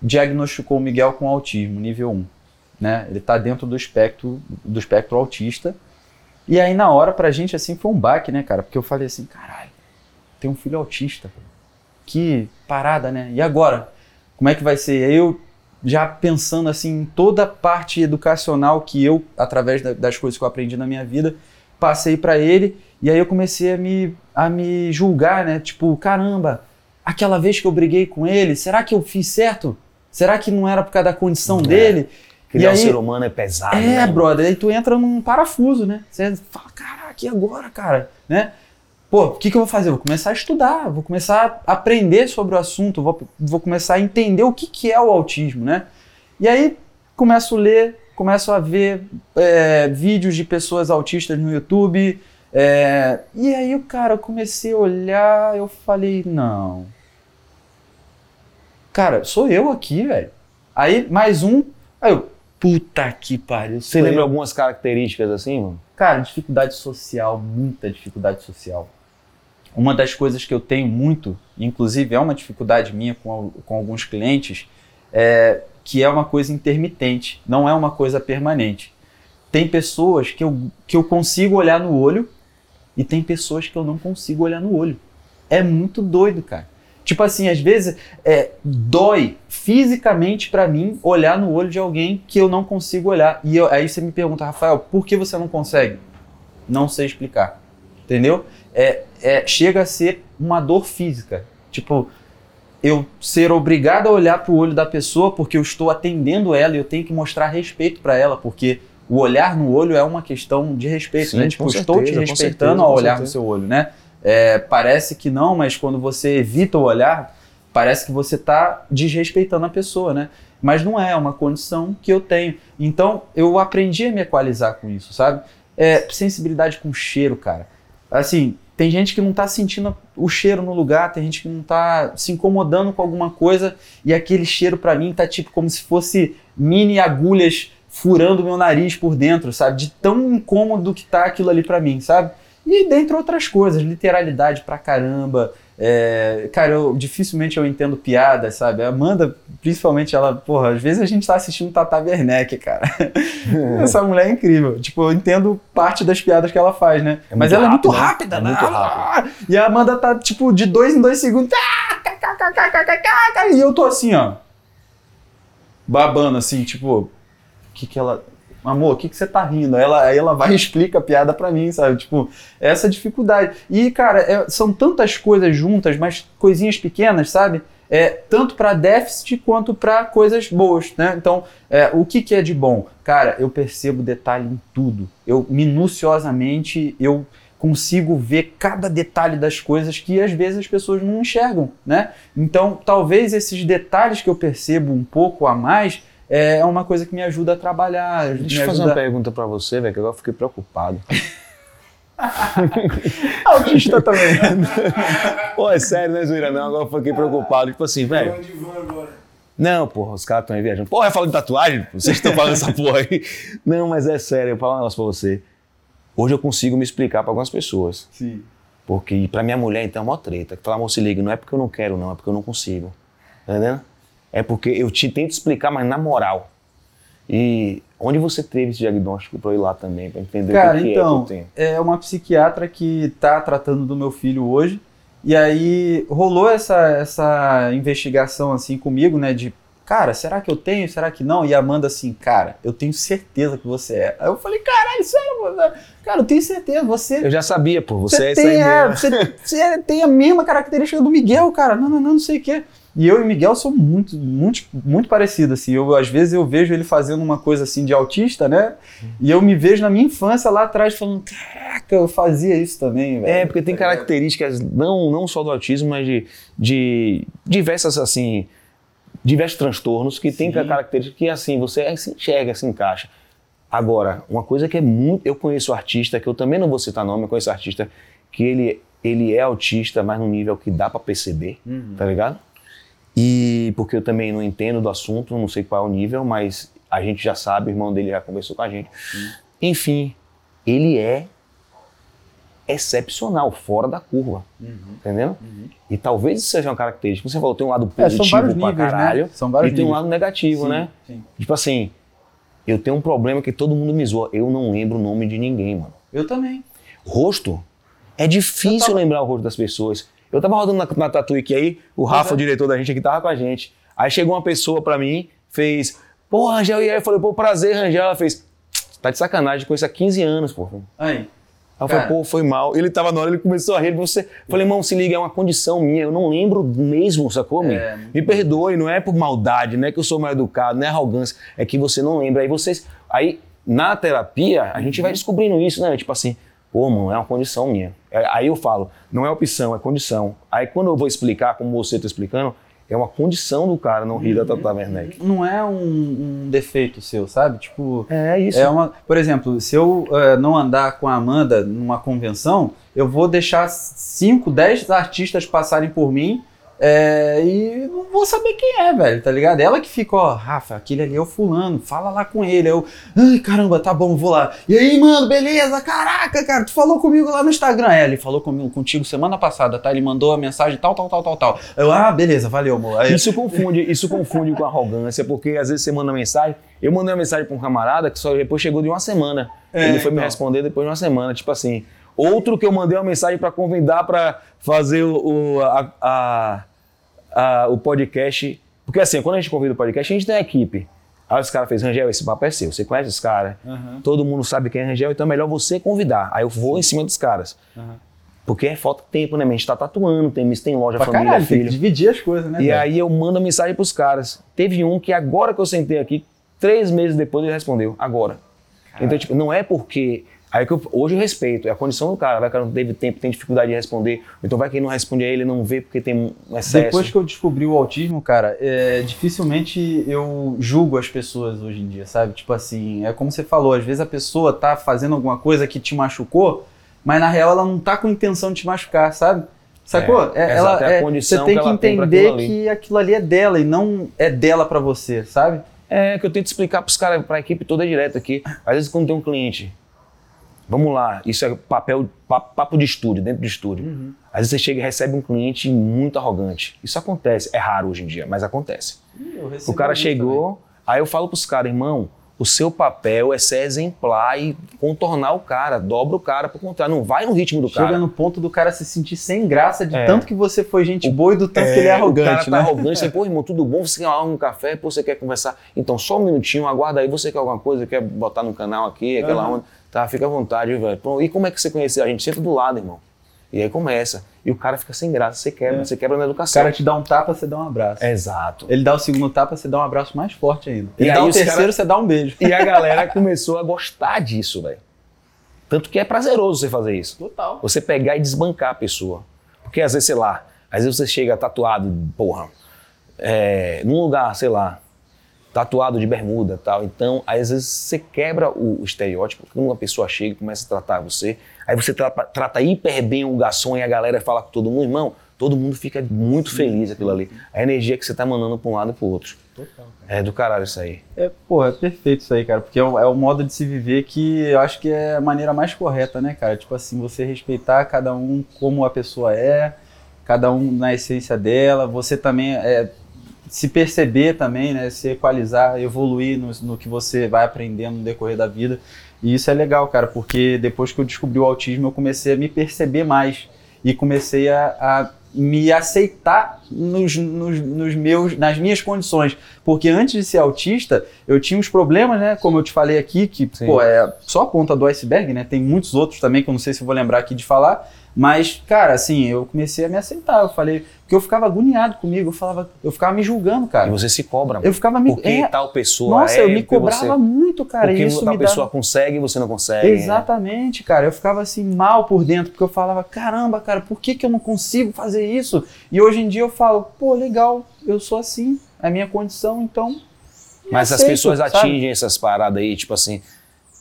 Diagnosticou o Miguel com autismo, nível 1. Né? Ele tá dentro do espectro, do espectro autista. E aí, na hora, pra gente, assim, foi um baque, né, cara? Porque eu falei assim, caralho, tem um filho autista. Que parada, né? E agora? Como é que vai ser? Aí eu já pensando assim em toda a parte educacional que eu, através da- das coisas que eu aprendi na minha vida, passei pra ele e aí eu comecei a me, a me julgar, né? Tipo, caramba, aquela vez que eu briguei com ele, será que eu fiz certo? Será que não era por causa da condição É. dele? Criar um aí- ser humano é pesado, É, né? brother, aí tu entra num parafuso, né? Você fala, caraca, e agora, cara? Né? Pô, o que, que eu vou fazer? Eu vou começar a estudar, vou começar a aprender sobre o assunto, vou, vou começar a entender o que, que é o autismo, né? E aí começo a ler, começo a ver é, vídeos de pessoas autistas no YouTube. é, e aí, cara, eu comecei a olhar, eu falei, não. Cara, sou eu aqui, velho. Aí, mais um. Aí eu, puta que pariu. Você sou lembra algumas características assim, mano? Cara, dificuldade social, muita dificuldade social. Uma das coisas que eu tenho muito, inclusive é uma dificuldade minha com, com alguns clientes, é, que é uma coisa intermitente, não é uma coisa permanente. Tem pessoas que eu, que eu consigo olhar no olho e tem pessoas que eu não consigo olhar no olho. É muito doido, cara. Tipo assim, às vezes é, dói fisicamente para mim olhar no olho de alguém que eu não consigo olhar. E eu, aí você me pergunta, Rafael, por que você não consegue? Não sei explicar. Entendeu? É, é, chega a ser uma dor física. Tipo, eu ser obrigado a olhar para o olho da pessoa porque eu estou atendendo ela e eu tenho que mostrar respeito para ela, porque o olhar no olho é uma questão de respeito, Sim, né? Tipo, eu estou te certeza, respeitando certeza, ao olhar no certeza. seu olho, né? É, parece que não, mas quando você evita o olhar, parece que você está desrespeitando a pessoa, né? Mas não é, é uma condição que eu tenho. Então, eu aprendi a me equalizar com isso, sabe? É, sensibilidade com cheiro, cara. Assim, tem gente que não tá sentindo o cheiro no lugar, tem gente que não tá se incomodando com alguma coisa e aquele cheiro pra mim tá tipo como se fosse mini agulhas furando meu nariz por dentro, sabe? De tão incômodo que tá aquilo ali pra mim, sabe? E dentre outras coisas, literalidade pra caramba. É, cara, eu dificilmente eu entendo piada, sabe? A Amanda, principalmente, ela, porra, às vezes a gente tá assistindo Tata Werneck, cara. Essa mulher é incrível. Tipo, eu entendo parte das piadas que ela faz, né? É Mas ela é muito rápido, rápida, né? né? É muito rápido. E a Amanda tá, tipo, de dois em dois segundos. Ah, E eu tô assim, ó. Babando, assim, tipo, o que que ela. Amor, o que, que você tá rindo? Aí ela, aí ela vai e explica a piada pra mim, sabe? Tipo, essa dificuldade. E, cara, é- são tantas coisas juntas, mas coisinhas pequenas, sabe? É, tanto para déficit quanto para coisas boas, né? Então, é, o que, que é de bom? Cara, eu percebo detalhe em tudo. Eu, minuciosamente, eu consigo ver cada detalhe das coisas que às vezes as pessoas não enxergam, né? Então, talvez esses detalhes que eu percebo um pouco a mais é uma coisa que me ajuda a trabalhar. Deixa eu fazer uma pergunta pra você, velho, que agora eu fiquei preocupado. Autista também. Pô, é sério, né, Zuira? Não, agora eu fiquei preocupado. Tipo assim, velho. Não, porra, os caras estão aí viajando. Porra, é falando de tatuagem? Vocês estão falando essa porra aí. Não, mas é sério, eu vou falar um negócio pra você. Hoje eu consigo me explicar pra algumas pessoas. Sim. Porque pra minha mulher, então, é uma treta. Que fala, amor, se liga, não é porque eu não quero, não, é porque eu não consigo. Tá entendendo? É porque eu te tento explicar, mas na moral. E onde você teve esse diagnóstico pra eu ir lá também, pra entender Cara, o que, que então, é que eu tenho? é uma psiquiatra que tá tratando do meu filho hoje. E aí rolou essa, essa investigação assim comigo, né? De, cara, será que eu tenho? Será que não? E a Amanda assim, cara, eu tenho certeza que você é. Aí eu falei, caralho, sério, mano? Cara, eu tenho certeza, você. Eu já sabia, pô, você, é isso tem, aí é, você, você tem a mesma característica do Miguel, cara. Não, não, não, não sei o quê. E eu e Miguel são muito, muito, muito parecidos, assim. Eu, às vezes eu vejo ele fazendo uma coisa assim de autista, né? E eu me vejo na minha infância lá atrás falando, caraca, eu fazia isso também, velho. É, porque tem Tá características não, não só do autismo, mas de, de diversas, assim, diversos transtornos que tem Sim. características que, assim, você se enxerga, se encaixa. Agora, uma coisa que é muito... Eu conheço artista, que eu também não vou citar nome, eu conheço artista que ele, ele é autista, mas num nível que dá pra perceber, Uhum. tá ligado? E porque eu também não entendo do assunto, não sei qual é o nível, mas a gente já sabe, o irmão dele já conversou com a gente. Enfim, ele é excepcional, fora da curva, Uhum. entendeu? E talvez isso seja uma característica. Você falou, tem um lado É, positivo são vários pra níveis, caralho né? São vários e tem um níveis. lado negativo, Sim, né? sim. Tipo assim, eu tenho um problema que todo mundo me zoa. Eu não lembro o nome de ninguém, mano. Eu também. Rosto, é difícil tava- lembrar o rosto das pessoas. Eu tava rodando na, na Tatuíque aí, o Rafa, é. o diretor da gente aqui, tava com a gente. Aí chegou uma pessoa pra mim, fez, pô, Rangel, e aí? Eu falei, pô, prazer, Rangel. Ela fez, tá de sacanagem, conheço há 15 anos, pô. Aí Aí. eu falei, Cara. pô, foi mal. Ele tava na hora, ele começou a rir. Você... Falei, irmão, se liga, é uma condição minha. Eu não lembro mesmo, sacou? É, muito Me perdoe, não é por maldade, não é que eu sou mal educado, não é arrogância. É que você não lembra. Aí vocês. Aí, na terapia, a gente vai descobrindo isso, né? Tipo assim, pô, mano, é uma condição minha. É, Aí eu falo, não é opção, é condição. Aí quando eu vou explicar, como você tá explicando, é uma condição do cara não rir da Tata Werneck. Não é um, um defeito seu, sabe? Tipo, É isso. É uma, por exemplo, se eu eh, não andar com a Amanda numa convenção, eu vou deixar 5, 10 artistas passarem por mim É, e não vou saber quem é, velho, tá ligado? Ela que fica, ó, Rafa, aquele ali é o fulano, fala lá com ele. Eu, ai, caramba, tá bom, vou lá. E aí, mano, beleza? Caraca, cara, tu falou comigo lá no Instagram. É, ele falou comigo, contigo semana passada, tá? Ele mandou a mensagem tal, tal, tal, tal, tal. Eu, ah, beleza, valeu, amor. Aí, Isso confunde, isso confunde com arrogância, porque às vezes você manda mensagem. Eu mandei uma mensagem pra um camarada que só depois chegou de uma semana. É, ele foi me então. responder depois de uma semana, tipo assim. Outro que eu mandei uma mensagem pra convidar pra fazer o, o, a- a- a- o podcast. Porque assim, quando a gente convida o podcast, a gente tem a equipe. Aí os caras fez, Rangel, esse papo é seu. Você conhece os caras? Aham. Todo mundo sabe quem é Rangel, então é melhor você convidar. Aí eu vou em cima dos caras. Aham. Porque é falta tempo, né? A gente tá tatuando, tem, tem loja, pra família, caralho, tem filho. que dividir as coisas, né? E velho? aí eu mando mensagem pros caras. Teve um que agora que eu sentei aqui, três meses depois ele respondeu. Agora. Então, tipo, não é porque. Aí que eu- hoje eu respeito, é a condição do cara. Vai que não teve tempo, tem dificuldade de responder. Então vai que ele não responde a ele, não vê porque tem um excesso. Depois que eu descobri o autismo, cara, é, dificilmente eu julgo as pessoas hoje em dia, sabe? Tipo assim, é como você falou, às vezes a pessoa tá fazendo alguma coisa que te machucou, mas na real ela não tá com intenção de te machucar, sabe? Sacou? É, É, ela, é é, você tem que que entender aquilo que aquilo ali é dela e não é dela pra você, sabe? É que eu tento explicar pros caras, pra equipe toda direto aqui. Às vezes quando tem um cliente, vamos lá, isso é papel, papo, de estúdio, dentro do estúdio. Uhum. Às vezes você chega e recebe um cliente muito arrogante. Isso acontece, é raro hoje em dia, mas acontece. O cara chegou, aí eu falo pros caras, irmão, o seu papel é ser exemplar e contornar o cara, dobra o cara pro contrário, não vai no ritmo do Chega cara. no ponto do cara se sentir sem graça de É. tanto que você foi gente boa e do tanto que ele é o cara arrogante, tá né? arrogante, você, pô, irmão, tudo bom? Você quer um café? Pô, você quer conversar? Então, só um minutinho, aguarda aí, você quer alguma coisa, quer botar no canal aqui, aquela Aham. onda? Tá, fica à vontade, velho. E como é que você conheceu? A gente senta do lado, irmão. E aí começa. E o cara fica sem graça, você quebra, É. você quebra na O educação. cara te dá um tapa, você dá um abraço. Exato. Ele dá o segundo tapa, você dá um abraço mais forte ainda. E Ele aí o terceiro, cara- você dá um beijo. E a galera começou a gostar disso, velho. Tanto que é prazeroso você fazer isso. Total. Você pegar e desbancar a pessoa. Porque às vezes, sei lá, às vezes você chega tatuado, porra, é, num lugar, sei lá, tatuado de bermuda tal. Então, às vezes você quebra o, estereótipo, quando uma pessoa chega e começa a tratar você, aí você trata, trata hiper bem o garçom e a galera fala com todo mundo, irmão, todo mundo fica muito feliz aquilo ali. A energia que você tá mandando pra um lado e pro outro. Total. É do caralho isso aí. É, pô, é perfeito isso aí, cara, porque é o, é o modo de se viver que eu acho que é a maneira mais correta, né, cara? Tipo assim, você respeitar cada um como a pessoa é, cada um na essência dela, você também é, se perceber também, né, se equalizar, evoluir no, no que você vai aprendendo no decorrer da vida. E isso é legal, cara, porque depois que eu descobri o autismo, eu comecei a me perceber mais e comecei a, a me aceitar nos, nos, nos meus, nas minhas condições. Porque antes de ser autista, eu tinha uns problemas, né? Como eu te falei aqui, que Sim. pô, é só a ponta do iceberg, né? Tem muitos outros também que eu não sei se eu vou lembrar aqui de falar. Mas, cara, assim, eu comecei a me aceitar. Eu falei, porque eu ficava agoniado comigo, eu falava, eu ficava me julgando, E cara. você se cobra, mano. Eu ficava me. Porque é, tal pessoa nossa, é, eu me cobrava você- muito, cara. porque e isso tal pessoa dava... consegue e você não consegue. Exatamente, cara. Eu ficava assim mal por dentro, porque eu falava, caramba, cara, por que, que eu não consigo fazer isso? E hoje em dia eu falo, pô, legal, eu sou assim, é a minha condição, então. Mas as aceito, pessoas sabe? atingem essas paradas aí, tipo assim,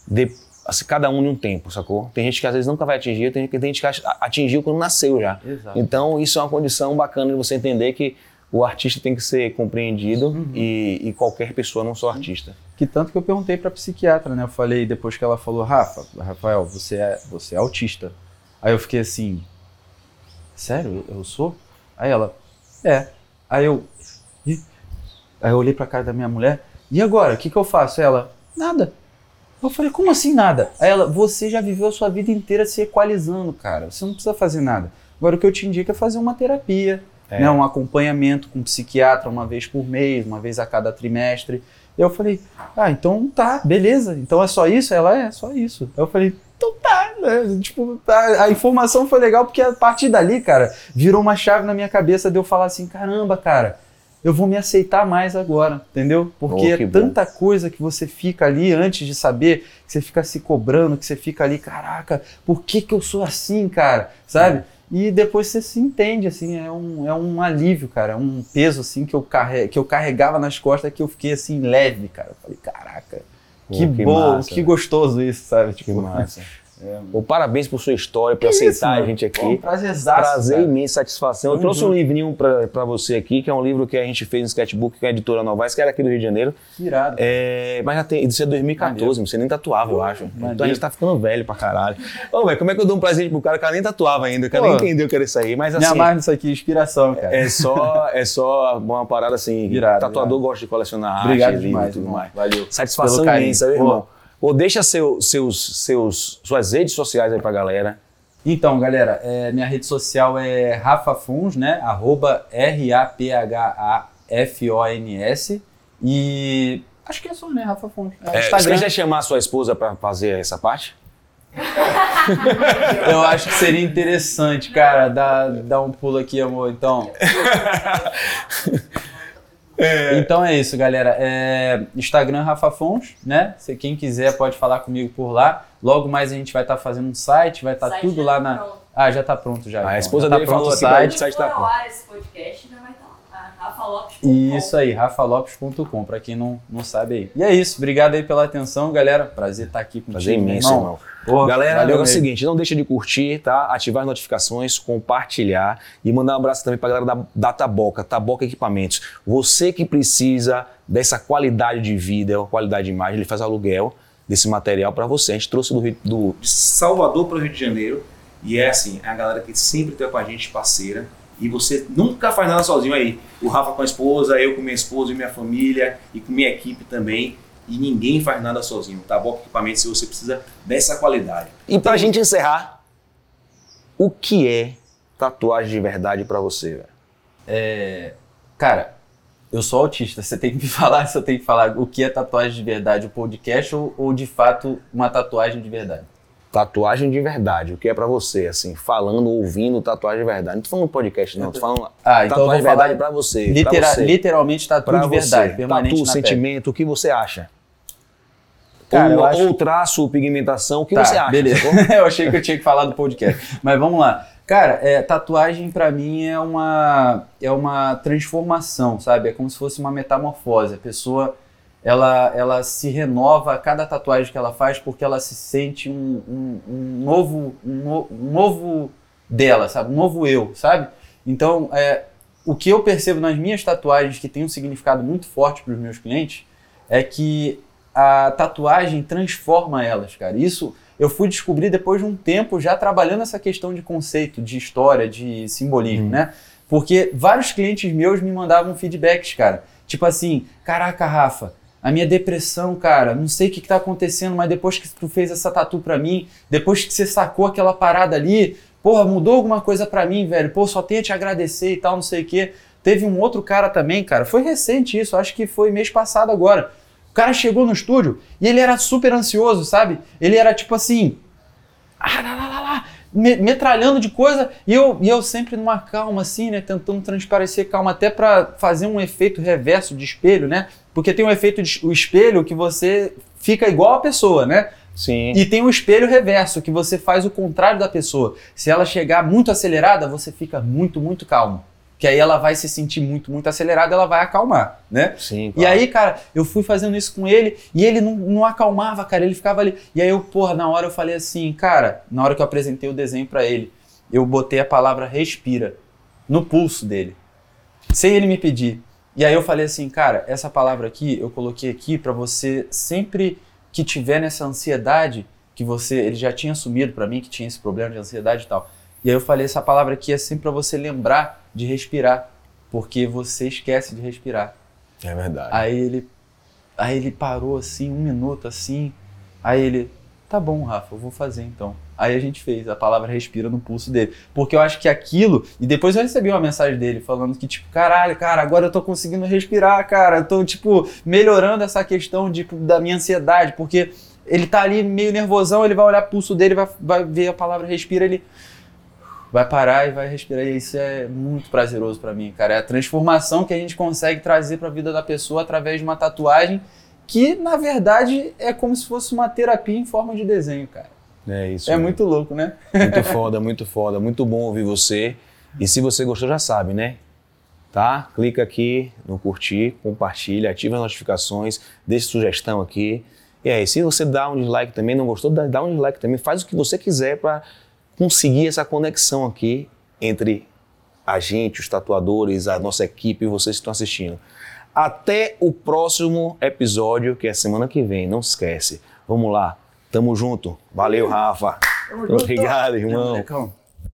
de- assim, cada um em um tempo, sacou? Tem gente que às vezes nunca vai atingir, tem, tem gente que atingiu quando nasceu já. Exato. Então isso é uma condição bacana de você entender que o artista tem que ser compreendido Uhum. e, e qualquer pessoa não só artista. Que tanto que eu perguntei pra psiquiatra, né? Eu falei, depois que ela falou, Rafa, Rafael, você é, você é autista. Aí eu fiquei assim, sério, eu sou? Aí ela, é. Aí eu, "Ih?" aí eu olhei pra cara da minha mulher, e agora, o que que eu faço? Ela, nada. Eu falei, como assim nada? Aí ela, você já viveu a sua vida inteira se equalizando, cara. Você não precisa fazer nada. Agora o que eu te indico é fazer uma terapia, É. né, um acompanhamento com um psiquiatra uma vez por mês, uma vez a cada trimestre. E eu falei, ah, então tá, beleza. Então é só isso? Ela é, só isso. Aí eu falei, então tá, né? Tipo, tá, a informação foi legal porque a partir dali, cara, virou uma chave na minha cabeça de eu falar assim, caramba, cara, eu vou me aceitar mais agora, entendeu? Porque Oh, que é bom. tanta coisa que você fica ali antes de saber, que você fica se cobrando, que você fica ali, caraca, por que que eu sou assim, cara? Sabe? E depois você se entende, assim, é um, é um alívio, cara, é um peso, assim, que eu, carre... que eu carregava nas costas que eu fiquei, assim, leve, cara. Eu falei, caraca, Pô, que, que bom, massa, que velho. gostoso isso, sabe? Que Tipo, massa. É, Pô, parabéns por sua história, por aceitar isso, a gente aqui. Pô, prazerzaço, Prazer cara. imenso, satisfação. Eu trouxe um livrinho para você aqui, que é um livro que a gente fez no Sketchbook, que é a editora Novaes, que era aqui do Rio de Janeiro. Irado. É, mas já tem, isso é 2014, você nem tatuava, eu acho. Então a gente tá ficando velho pra caralho. Ô, velho, como é que eu dou um presente pro cara que nem tatuava ainda? O cara nem entendeu que era isso aí, mas assim... Me amarra nisso aqui, inspiração, cara. É só, é só uma parada assim, irado, tatuador irado. gosta de colecionar Obrigado arte, demais, livro e tudo mais. Valeu. Satisfação imensa, meu irmão. Ou deixa seu, seus, seus, suas redes sociais aí pra galera. Então, galera, é, minha rede social é Rafa Fons, né? Arroba R-A-P-H-A-F-O-N-S. E acho que é só, né? Rafa Fons. É, é, você quer chamar a sua esposa pra fazer essa parte? Eu acho que seria interessante, cara, dar, dar um pulo aqui, amor. Então. É. Então é isso, galera. É, Instagram Rafa Fons, né? Se quem quiser pode falar comigo por lá. Logo mais a gente vai estar tá fazendo um site, vai estar tá tudo lá na. Pronto. Ah, já está pronto já. A então. esposa já dele tá falou o site, o site tá pronto. esse podcast ainda vai. rafalopes.com. Isso aí, rafalopes.com, para quem não, não sabe aí. E é isso, obrigado aí pela atenção, galera. Prazer estar aqui contigo. Prazer imenso, irmão. Pô, Galera, é o seguinte, não deixa de curtir, tá? Ativar as notificações, compartilhar e mandar um abraço também pra galera da, da Taboca, Taboca Equipamentos. Você que precisa dessa qualidade de vida, qualidade de imagem, ele faz aluguel desse material para você. A gente trouxe do, do Salvador para o Rio de Janeiro e é assim, é a galera que sempre está com a gente, parceira. E você nunca faz nada sozinho aí. O Rafa com a esposa, eu com minha esposa e minha família e com minha equipe também e ninguém faz nada sozinho. Tá bom equipamento se você precisa dessa qualidade. E pra gente encerrar, o que é tatuagem de verdade para você, velho? É, cara, eu sou autista, você tem que me falar se eu tenho que falar o que é tatuagem de verdade, o podcast ou, ou de fato uma tatuagem de verdade? Tatuagem de verdade, o que é para você, assim, falando, ouvindo tatuagem de verdade. Não tô falando podcast, não, tô falando ah, então tatuagem de verdade para você, litera, pra você. Literalmente tatu de verdade, permanente Tatu, sentimento, o que você acha? Cara, ou, acho... ou traço, pigmentação, o que tá, você acha? Beleza. eu achei que eu tinha que falar do podcast. Mas vamos lá. Cara, é, tatuagem para mim é uma, é uma transformação, sabe? É como se fosse uma metamorfose. A pessoa ela, ela se renova a cada tatuagem que ela faz porque ela se sente um, um, um novo, um, um, novo dela, sabe? Um novo eu, sabe? Então, é, o que eu percebo nas minhas tatuagens que tem um significado muito forte para os meus clientes é que a tatuagem transforma elas, cara. Isso eu fui descobrir depois de um tempo já trabalhando essa questão de conceito, de história, de simbolismo, uhum. né? Porque vários clientes meus me mandavam feedbacks, cara. Tipo assim, caraca, Rafa, a minha depressão, cara, não sei o que, que tá acontecendo, mas depois que tu fez essa tatu pra mim, depois que você sacou aquela parada ali, porra, mudou alguma coisa pra mim, velho. Pô, só tenho a te agradecer e tal, não sei o quê. Teve um outro cara também, cara, foi recente isso, acho que foi mês passado agora o cara chegou no estúdio e ele era super ansioso, sabe? Ele era tipo assim. Ah, lá, lá, metralhando de coisa e eu, e eu sempre numa calma assim, né, tentando transparecer calma até para fazer um efeito reverso de espelho, né? Porque tem um efeito de o espelho que você fica igual a pessoa, né? Sim. E tem o um espelho reverso que você faz o contrário da pessoa. Se ela chegar muito acelerada, você fica muito, muito calmo que aí ela vai se sentir muito, muito acelerada, ela vai acalmar, né? Sim. Claro. E aí, cara, eu fui fazendo isso com ele e ele não, não acalmava, cara, ele ficava ali. E aí eu, porra, na hora eu falei assim, cara, na hora que eu apresentei o desenho para ele, eu botei a palavra respira no pulso dele, sem ele me pedir. E aí eu falei assim, cara, essa palavra aqui eu coloquei aqui para você sempre que tiver nessa ansiedade que você, ele já tinha assumido para mim que tinha esse problema de ansiedade e tal. E aí eu falei essa palavra aqui é sempre para você lembrar de respirar, porque você esquece de respirar. É verdade. Aí ele, aí ele parou assim, um minuto assim, aí ele, tá bom, Rafa, eu vou fazer então. Aí a gente fez, a palavra respira no pulso dele. Porque eu acho que aquilo. E depois eu recebi uma mensagem dele falando que, tipo, caralho, cara, agora eu tô conseguindo respirar, cara. Eu tô, tipo, melhorando essa questão de, tipo, da minha ansiedade. Porque ele tá ali meio nervosão, ele vai olhar o pulso dele, vai, vai ver a palavra respira, ele vai parar e vai respirar. E isso é muito prazeroso para mim, cara. É a transformação que a gente consegue trazer para a vida da pessoa através de uma tatuagem que, na verdade, é como se fosse uma terapia em forma de desenho, cara. É isso. É mesmo. muito louco, né? Muito foda, muito foda. Muito bom ouvir você. E se você gostou, já sabe, né? Tá? Clica aqui no curtir, compartilha, ativa as notificações, deixe sugestão aqui. E aí, se você dá um dislike também, não gostou, dá, dá um dislike também. Faz o que você quiser para conseguir essa conexão aqui entre a gente, os tatuadores, a nossa equipe e vocês que estão assistindo. Até o próximo episódio, que é semana que vem. Não se esquece. Vamos lá. Tamo junto. Valeu, Rafa. Obrigado, irmão. Molecão.